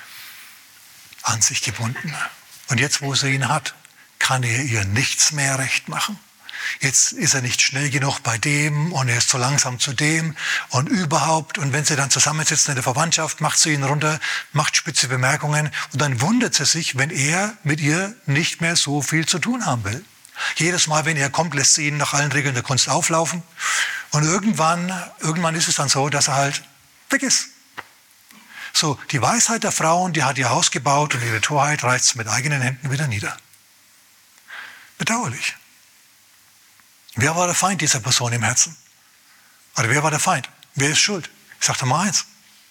an sich gebunden. Und jetzt, wo sie ihn hat, kann er ihr nichts mehr recht machen. Jetzt ist er nicht schnell genug bei dem und er ist zu langsam zu dem und überhaupt. Und wenn sie dann zusammensitzen in der Verwandtschaft, macht sie ihn runter, macht spitze Bemerkungen und dann wundert sie sich, wenn er mit ihr nicht mehr so viel zu tun haben will. Jedes Mal, wenn er kommt, lässt sie ihn nach allen Regeln der Kunst auflaufen und irgendwann, irgendwann ist es dann so, dass er halt weg ist. So, die Weisheit der Frauen, die hat ihr Haus gebaut und ihre Torheit reißt mit eigenen Händen wieder nieder. Bedauerlich. Wer war der Feind dieser Person im Herzen? Oder wer war der Feind? Wer ist schuld? Ich sagte mal eins,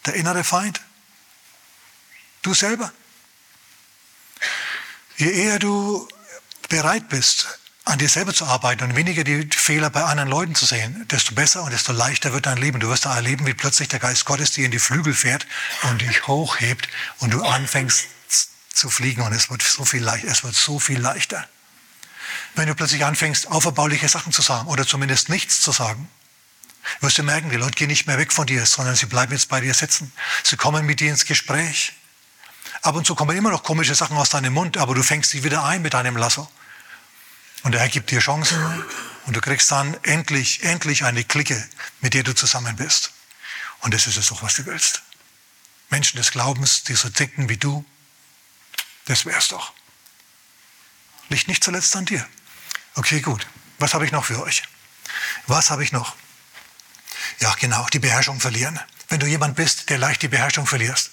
der innere Feind. Du selber. Je eher du bereit bist, an dir selber zu arbeiten und weniger die Fehler bei anderen Leuten zu sehen, desto besser und desto leichter wird dein Leben. Du wirst da erleben, wie plötzlich der Geist Gottes dir in die Flügel fährt und dich hochhebt und du anfängst zu fliegen und es wird so viel leichter. Es wird so viel leichter. Wenn du plötzlich anfängst, auferbauliche Sachen zu sagen oder zumindest nichts zu sagen, wirst du merken, die Leute gehen nicht mehr weg von dir, sondern sie bleiben jetzt bei dir sitzen. Sie kommen mit dir ins Gespräch. Ab und zu kommen immer noch komische Sachen aus deinem Mund, aber du fängst sie wieder ein mit deinem Lasso. Und er gibt dir Chancen und du kriegst dann endlich, endlich eine Clique, mit der du zusammen bist. Und das ist es doch, was du willst. Menschen des Glaubens, die so denken wie du, das wär's doch. Liegt nicht zuletzt an dir. Okay, gut. Was habe ich noch für euch? Was habe ich noch? Ja, genau, die Beherrschung verlieren. Wenn du jemand bist, der leicht die Beherrschung verlierst,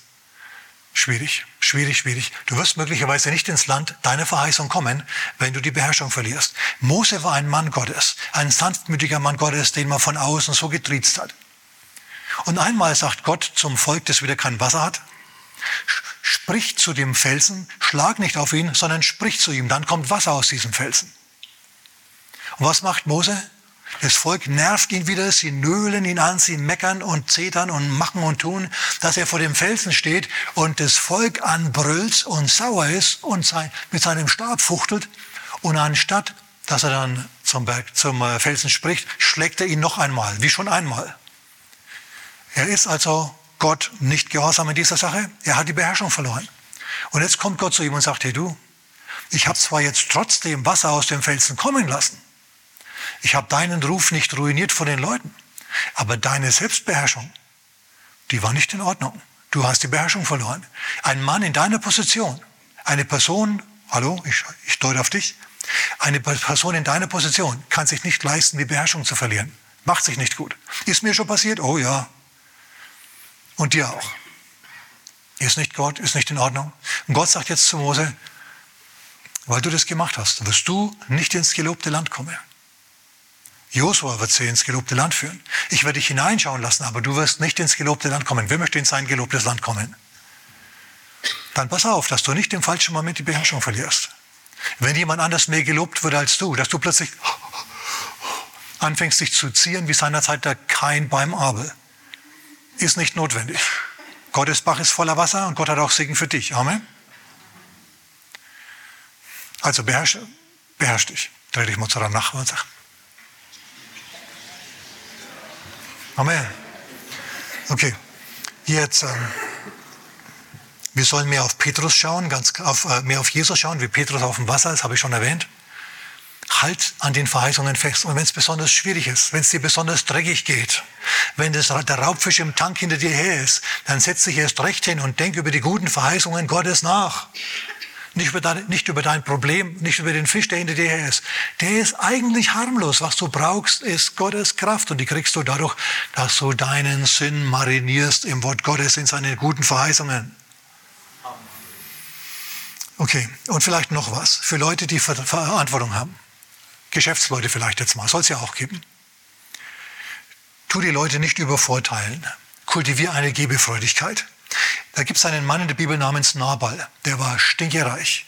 Schwierig, schwierig, schwierig. Du wirst möglicherweise nicht ins Land deiner Verheißung kommen, wenn du die Beherrschung verlierst. Mose war ein Mann Gottes, ein sanftmütiger Mann Gottes, den man von außen so getriezt hat. Und einmal sagt Gott zum Volk, das wieder kein Wasser hat, sprich zu dem Felsen, schlag nicht auf ihn, sondern sprich zu ihm, dann kommt Wasser aus diesem Felsen. Und was macht Mose? Das Volk nervt ihn wieder, sie nölen ihn an, sie meckern und zetern und machen und tun, dass er vor dem Felsen steht und das Volk anbrüllt und sauer ist und mit seinem Stab fuchtelt. Und anstatt, dass er dann zum, Berg, zum äh, Felsen spricht, schlägt er ihn noch einmal, wie schon einmal. Er ist also Gott nicht gehorsam in dieser Sache. Er hat die Beherrschung verloren. Und jetzt kommt Gott zu ihm und sagt, hey du, ich habe zwar jetzt trotzdem Wasser aus dem Felsen kommen lassen, ich habe deinen Ruf nicht ruiniert von den Leuten, aber deine Selbstbeherrschung, die war nicht in Ordnung. Du hast die Beherrschung verloren. Ein Mann in deiner Position, eine Person, hallo, ich, ich deute auf dich, eine Person in deiner Position kann sich nicht leisten, die Beherrschung zu verlieren. Macht sich nicht gut. Ist mir schon passiert? Oh ja. Und dir auch. Ist nicht Gott, ist nicht in Ordnung. Und Gott sagt jetzt zu Mose, weil du das gemacht hast, wirst du nicht ins gelobte Land kommen. Josua wird sie ins gelobte Land führen. Ich werde dich hineinschauen lassen, aber du wirst nicht ins gelobte Land kommen. Wer möchte in sein gelobtes Land kommen? Dann pass auf, dass du nicht im falschen Moment die Beherrschung verlierst. Wenn jemand anders mehr gelobt wird als du, dass du plötzlich anfängst dich zu zieren wie seinerzeit der Kain beim Abel, ist nicht notwendig. Gottes Bach ist voller Wasser und Gott hat auch Segen für dich. Amen. Also beherrsch, beherrsch dich. Dreh dich mal zu deinem Nachbarn und sag. Amen. Okay. Jetzt, ähm, wir sollen mehr auf Petrus schauen, ganz auf, äh, mehr auf Jesus schauen, wie Petrus auf dem Wasser ist, habe ich schon erwähnt. Halt an den Verheißungen fest. Und wenn es besonders schwierig ist, wenn es dir besonders dreckig geht, wenn das, der Raubfisch im Tank hinter dir her ist, dann setz dich erst recht hin und denk über die guten Verheißungen Gottes nach. Nicht über, dein, nicht über dein Problem, nicht über den Fisch, der hinter dir her ist. Der ist eigentlich harmlos. Was du brauchst, ist Gottes Kraft. Und die kriegst du dadurch, dass du deinen Sinn marinierst im Wort Gottes, in seinen guten Verheißungen. Okay, und vielleicht noch was für Leute, die Verantwortung haben. Geschäftsleute vielleicht jetzt mal, soll es ja auch geben. Tu die Leute nicht übervorteilen. Kultivier eine Gebefreudigkeit. Da gibt es einen Mann in der Bibel namens Nabal, der war stinkereich.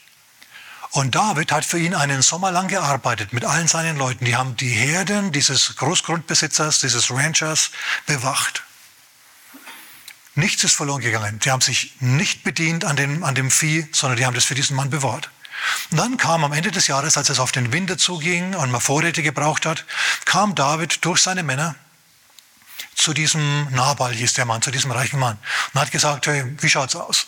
Und David hat für ihn einen Sommer lang gearbeitet mit allen seinen Leuten. Die haben die Herden dieses Großgrundbesitzers, dieses Ranchers bewacht. Nichts ist verloren gegangen. Die haben sich nicht bedient an dem, an dem Vieh, sondern die haben das für diesen Mann bewahrt. Und dann kam am Ende des Jahres, als es auf den Winter zuging und man Vorräte gebraucht hat, kam David durch seine Männer zu diesem Nabal, hieß der Mann, zu diesem reichen Mann, und hat gesagt, hey, wie schaut's aus?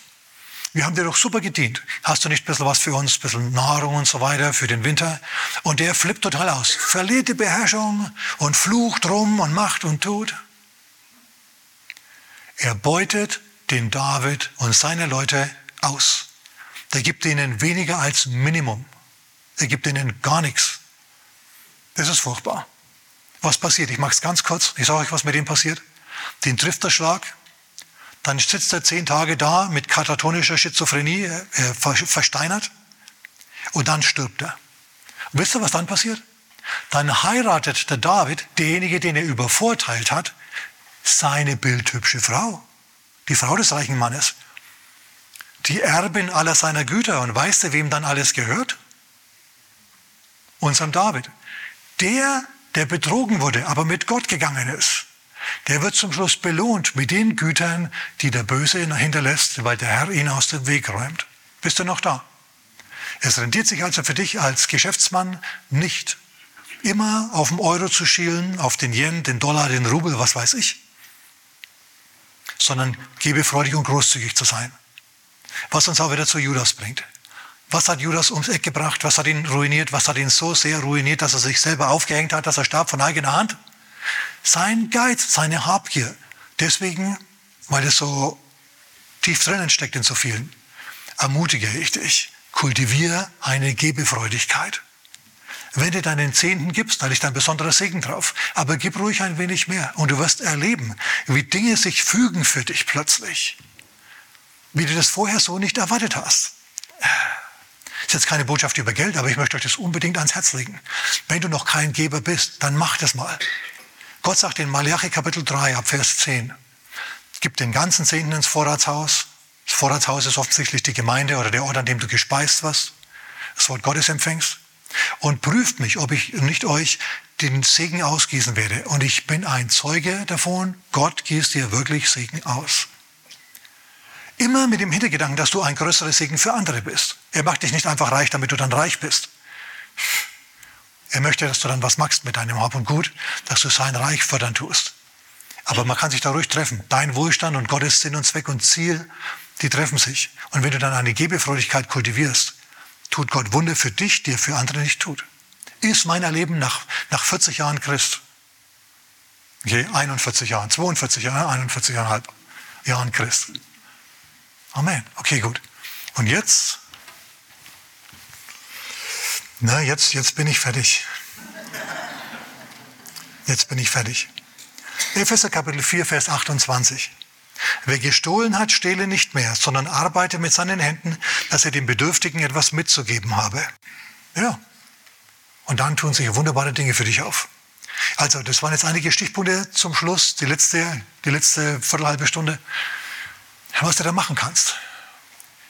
Wir haben dir doch super gedient. Hast du nicht ein bisschen was für uns, ein bisschen Nahrung und so weiter für den Winter? Und der flippt total aus, verliert die Beherrschung und flucht rum und macht und tut. Er beutet den David und seine Leute aus. Der gibt ihnen weniger als Minimum. Er gibt ihnen gar nichts. Das ist furchtbar. Was passiert? Ich mache es ganz kurz. Ich sage euch, was mit ihm passiert. Den trifft der Schlag. Dann sitzt er zehn Tage da mit katatonischer Schizophrenie, er versteinert. Und dann stirbt er. Und wisst ihr, was dann passiert? Dann heiratet der David, derjenige, den er übervorteilt hat, seine bildhübsche Frau. Die Frau des reichen Mannes. Die Erbin aller seiner Güter. Und weißt du, wem dann alles gehört? Unserem David. Der der betrogen wurde, aber mit Gott gegangen ist, der wird zum Schluss belohnt mit den Gütern, die der Böse hinterlässt, weil der Herr ihn aus dem Weg räumt. Bist du noch da? Es rendiert sich also für dich als Geschäftsmann nicht, immer auf den Euro zu schielen, auf den Yen, den Dollar, den Rubel, was weiß ich, sondern gebefreudig und großzügig zu sein. Was uns auch wieder zu Judas bringt. Was hat Judas ums Eck gebracht? Was hat ihn ruiniert? Was hat ihn so sehr ruiniert, dass er sich selber aufgehängt hat, dass er starb von eigener Hand? Sein Geiz, seine Habgier. Deswegen, weil es so tief drinnen steckt in so vielen, ermutige ich dich, kultiviere eine Gebefreudigkeit. Wenn du deinen Zehnten gibst, da liegt ein besonderer Segen drauf. Aber gib ruhig ein wenig mehr und du wirst erleben, wie Dinge sich fügen für dich plötzlich. Wie du das vorher so nicht erwartet hast. Das ist jetzt keine Botschaft über Geld, aber ich möchte euch das unbedingt ans Herz legen. Wenn du noch kein Geber bist, dann mach das mal. Gott sagt in Malachi Kapitel 3 ab Vers 10, gib den ganzen Zehnten ins Vorratshaus. Das Vorratshaus ist offensichtlich die Gemeinde oder der Ort, an dem du gespeist wirst, das Wort Gottes empfängst. und prüft mich, ob ich nicht euch den Segen ausgießen werde. Und ich bin ein Zeuge davon, Gott gießt dir wirklich Segen aus. Immer mit dem Hintergedanken, dass du ein größeres Segen für andere bist. Er macht dich nicht einfach reich, damit du dann reich bist. Er möchte, dass du dann was machst mit deinem Hab und Gut, dass du sein Reich fördern tust. Aber man kann sich da ruhig treffen. Dein Wohlstand und Gottes Sinn und Zweck und Ziel, die treffen sich. Und wenn du dann eine Gebefreudigkeit kultivierst, tut Gott Wunder für dich, die er für andere nicht tut. Ist mein Erleben nach, nach 40 Jahren Christ. Okay, 41 Jahren, 42 Jahren, 41 Jahren, Jahren Christ. Amen. Okay, gut. Und jetzt? Na, jetzt, jetzt bin ich fertig. Jetzt bin ich fertig. Epheser Kapitel 4, Vers 28. Wer gestohlen hat, stehle nicht mehr, sondern arbeite mit seinen Händen, dass er dem Bedürftigen etwas mitzugeben habe. Ja. Und dann tun sich wunderbare Dinge für dich auf. Also, das waren jetzt einige Stichpunkte zum Schluss, die letzte, die letzte Viertelhalbe Stunde was du da machen kannst.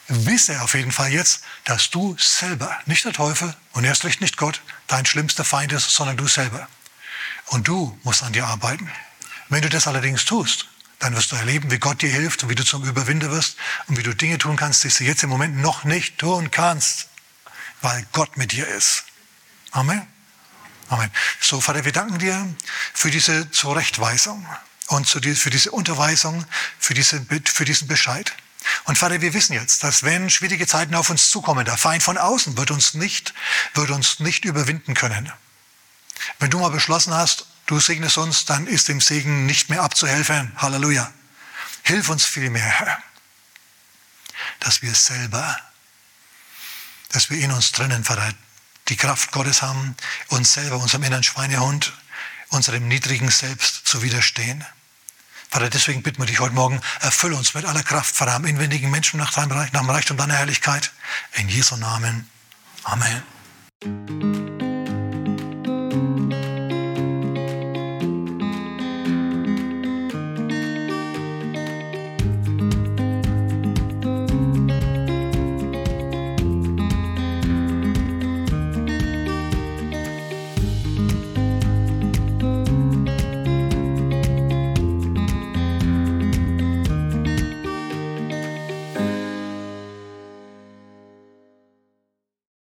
Wisse auf jeden Fall jetzt, dass du selber, nicht der Teufel und erst recht nicht Gott, dein schlimmster Feind ist, sondern du selber. Und du musst an dir arbeiten. Wenn du das allerdings tust, dann wirst du erleben, wie Gott dir hilft und wie du zum Überwinder wirst und wie du Dinge tun kannst, die du jetzt im Moment noch nicht tun kannst, weil Gott mit dir ist. Amen. Amen. So, Vater, wir danken dir für diese Zurechtweisung und für diese Unterweisung, für, diese, für diesen Bescheid. Und Vater, wir wissen jetzt, dass wenn schwierige Zeiten auf uns zukommen, der Feind von außen wird uns nicht, wird uns nicht überwinden können. Wenn du mal beschlossen hast, du segnest uns, dann ist dem Segen nicht mehr abzuhelfen. Halleluja. Hilf uns vielmehr, Herr, dass wir selber, dass wir in uns drinnen, Vater, die Kraft Gottes haben, uns selber, unserem inneren Schweinehund, unserem niedrigen Selbst zu widerstehen. Vater, deswegen bitten wir dich heute Morgen, erfülle uns mit aller Kraft, Vater, am inwendigen Menschen nach deinem Reich, nach dem Reichtum deiner Herrlichkeit. In Jesu Namen. Amen.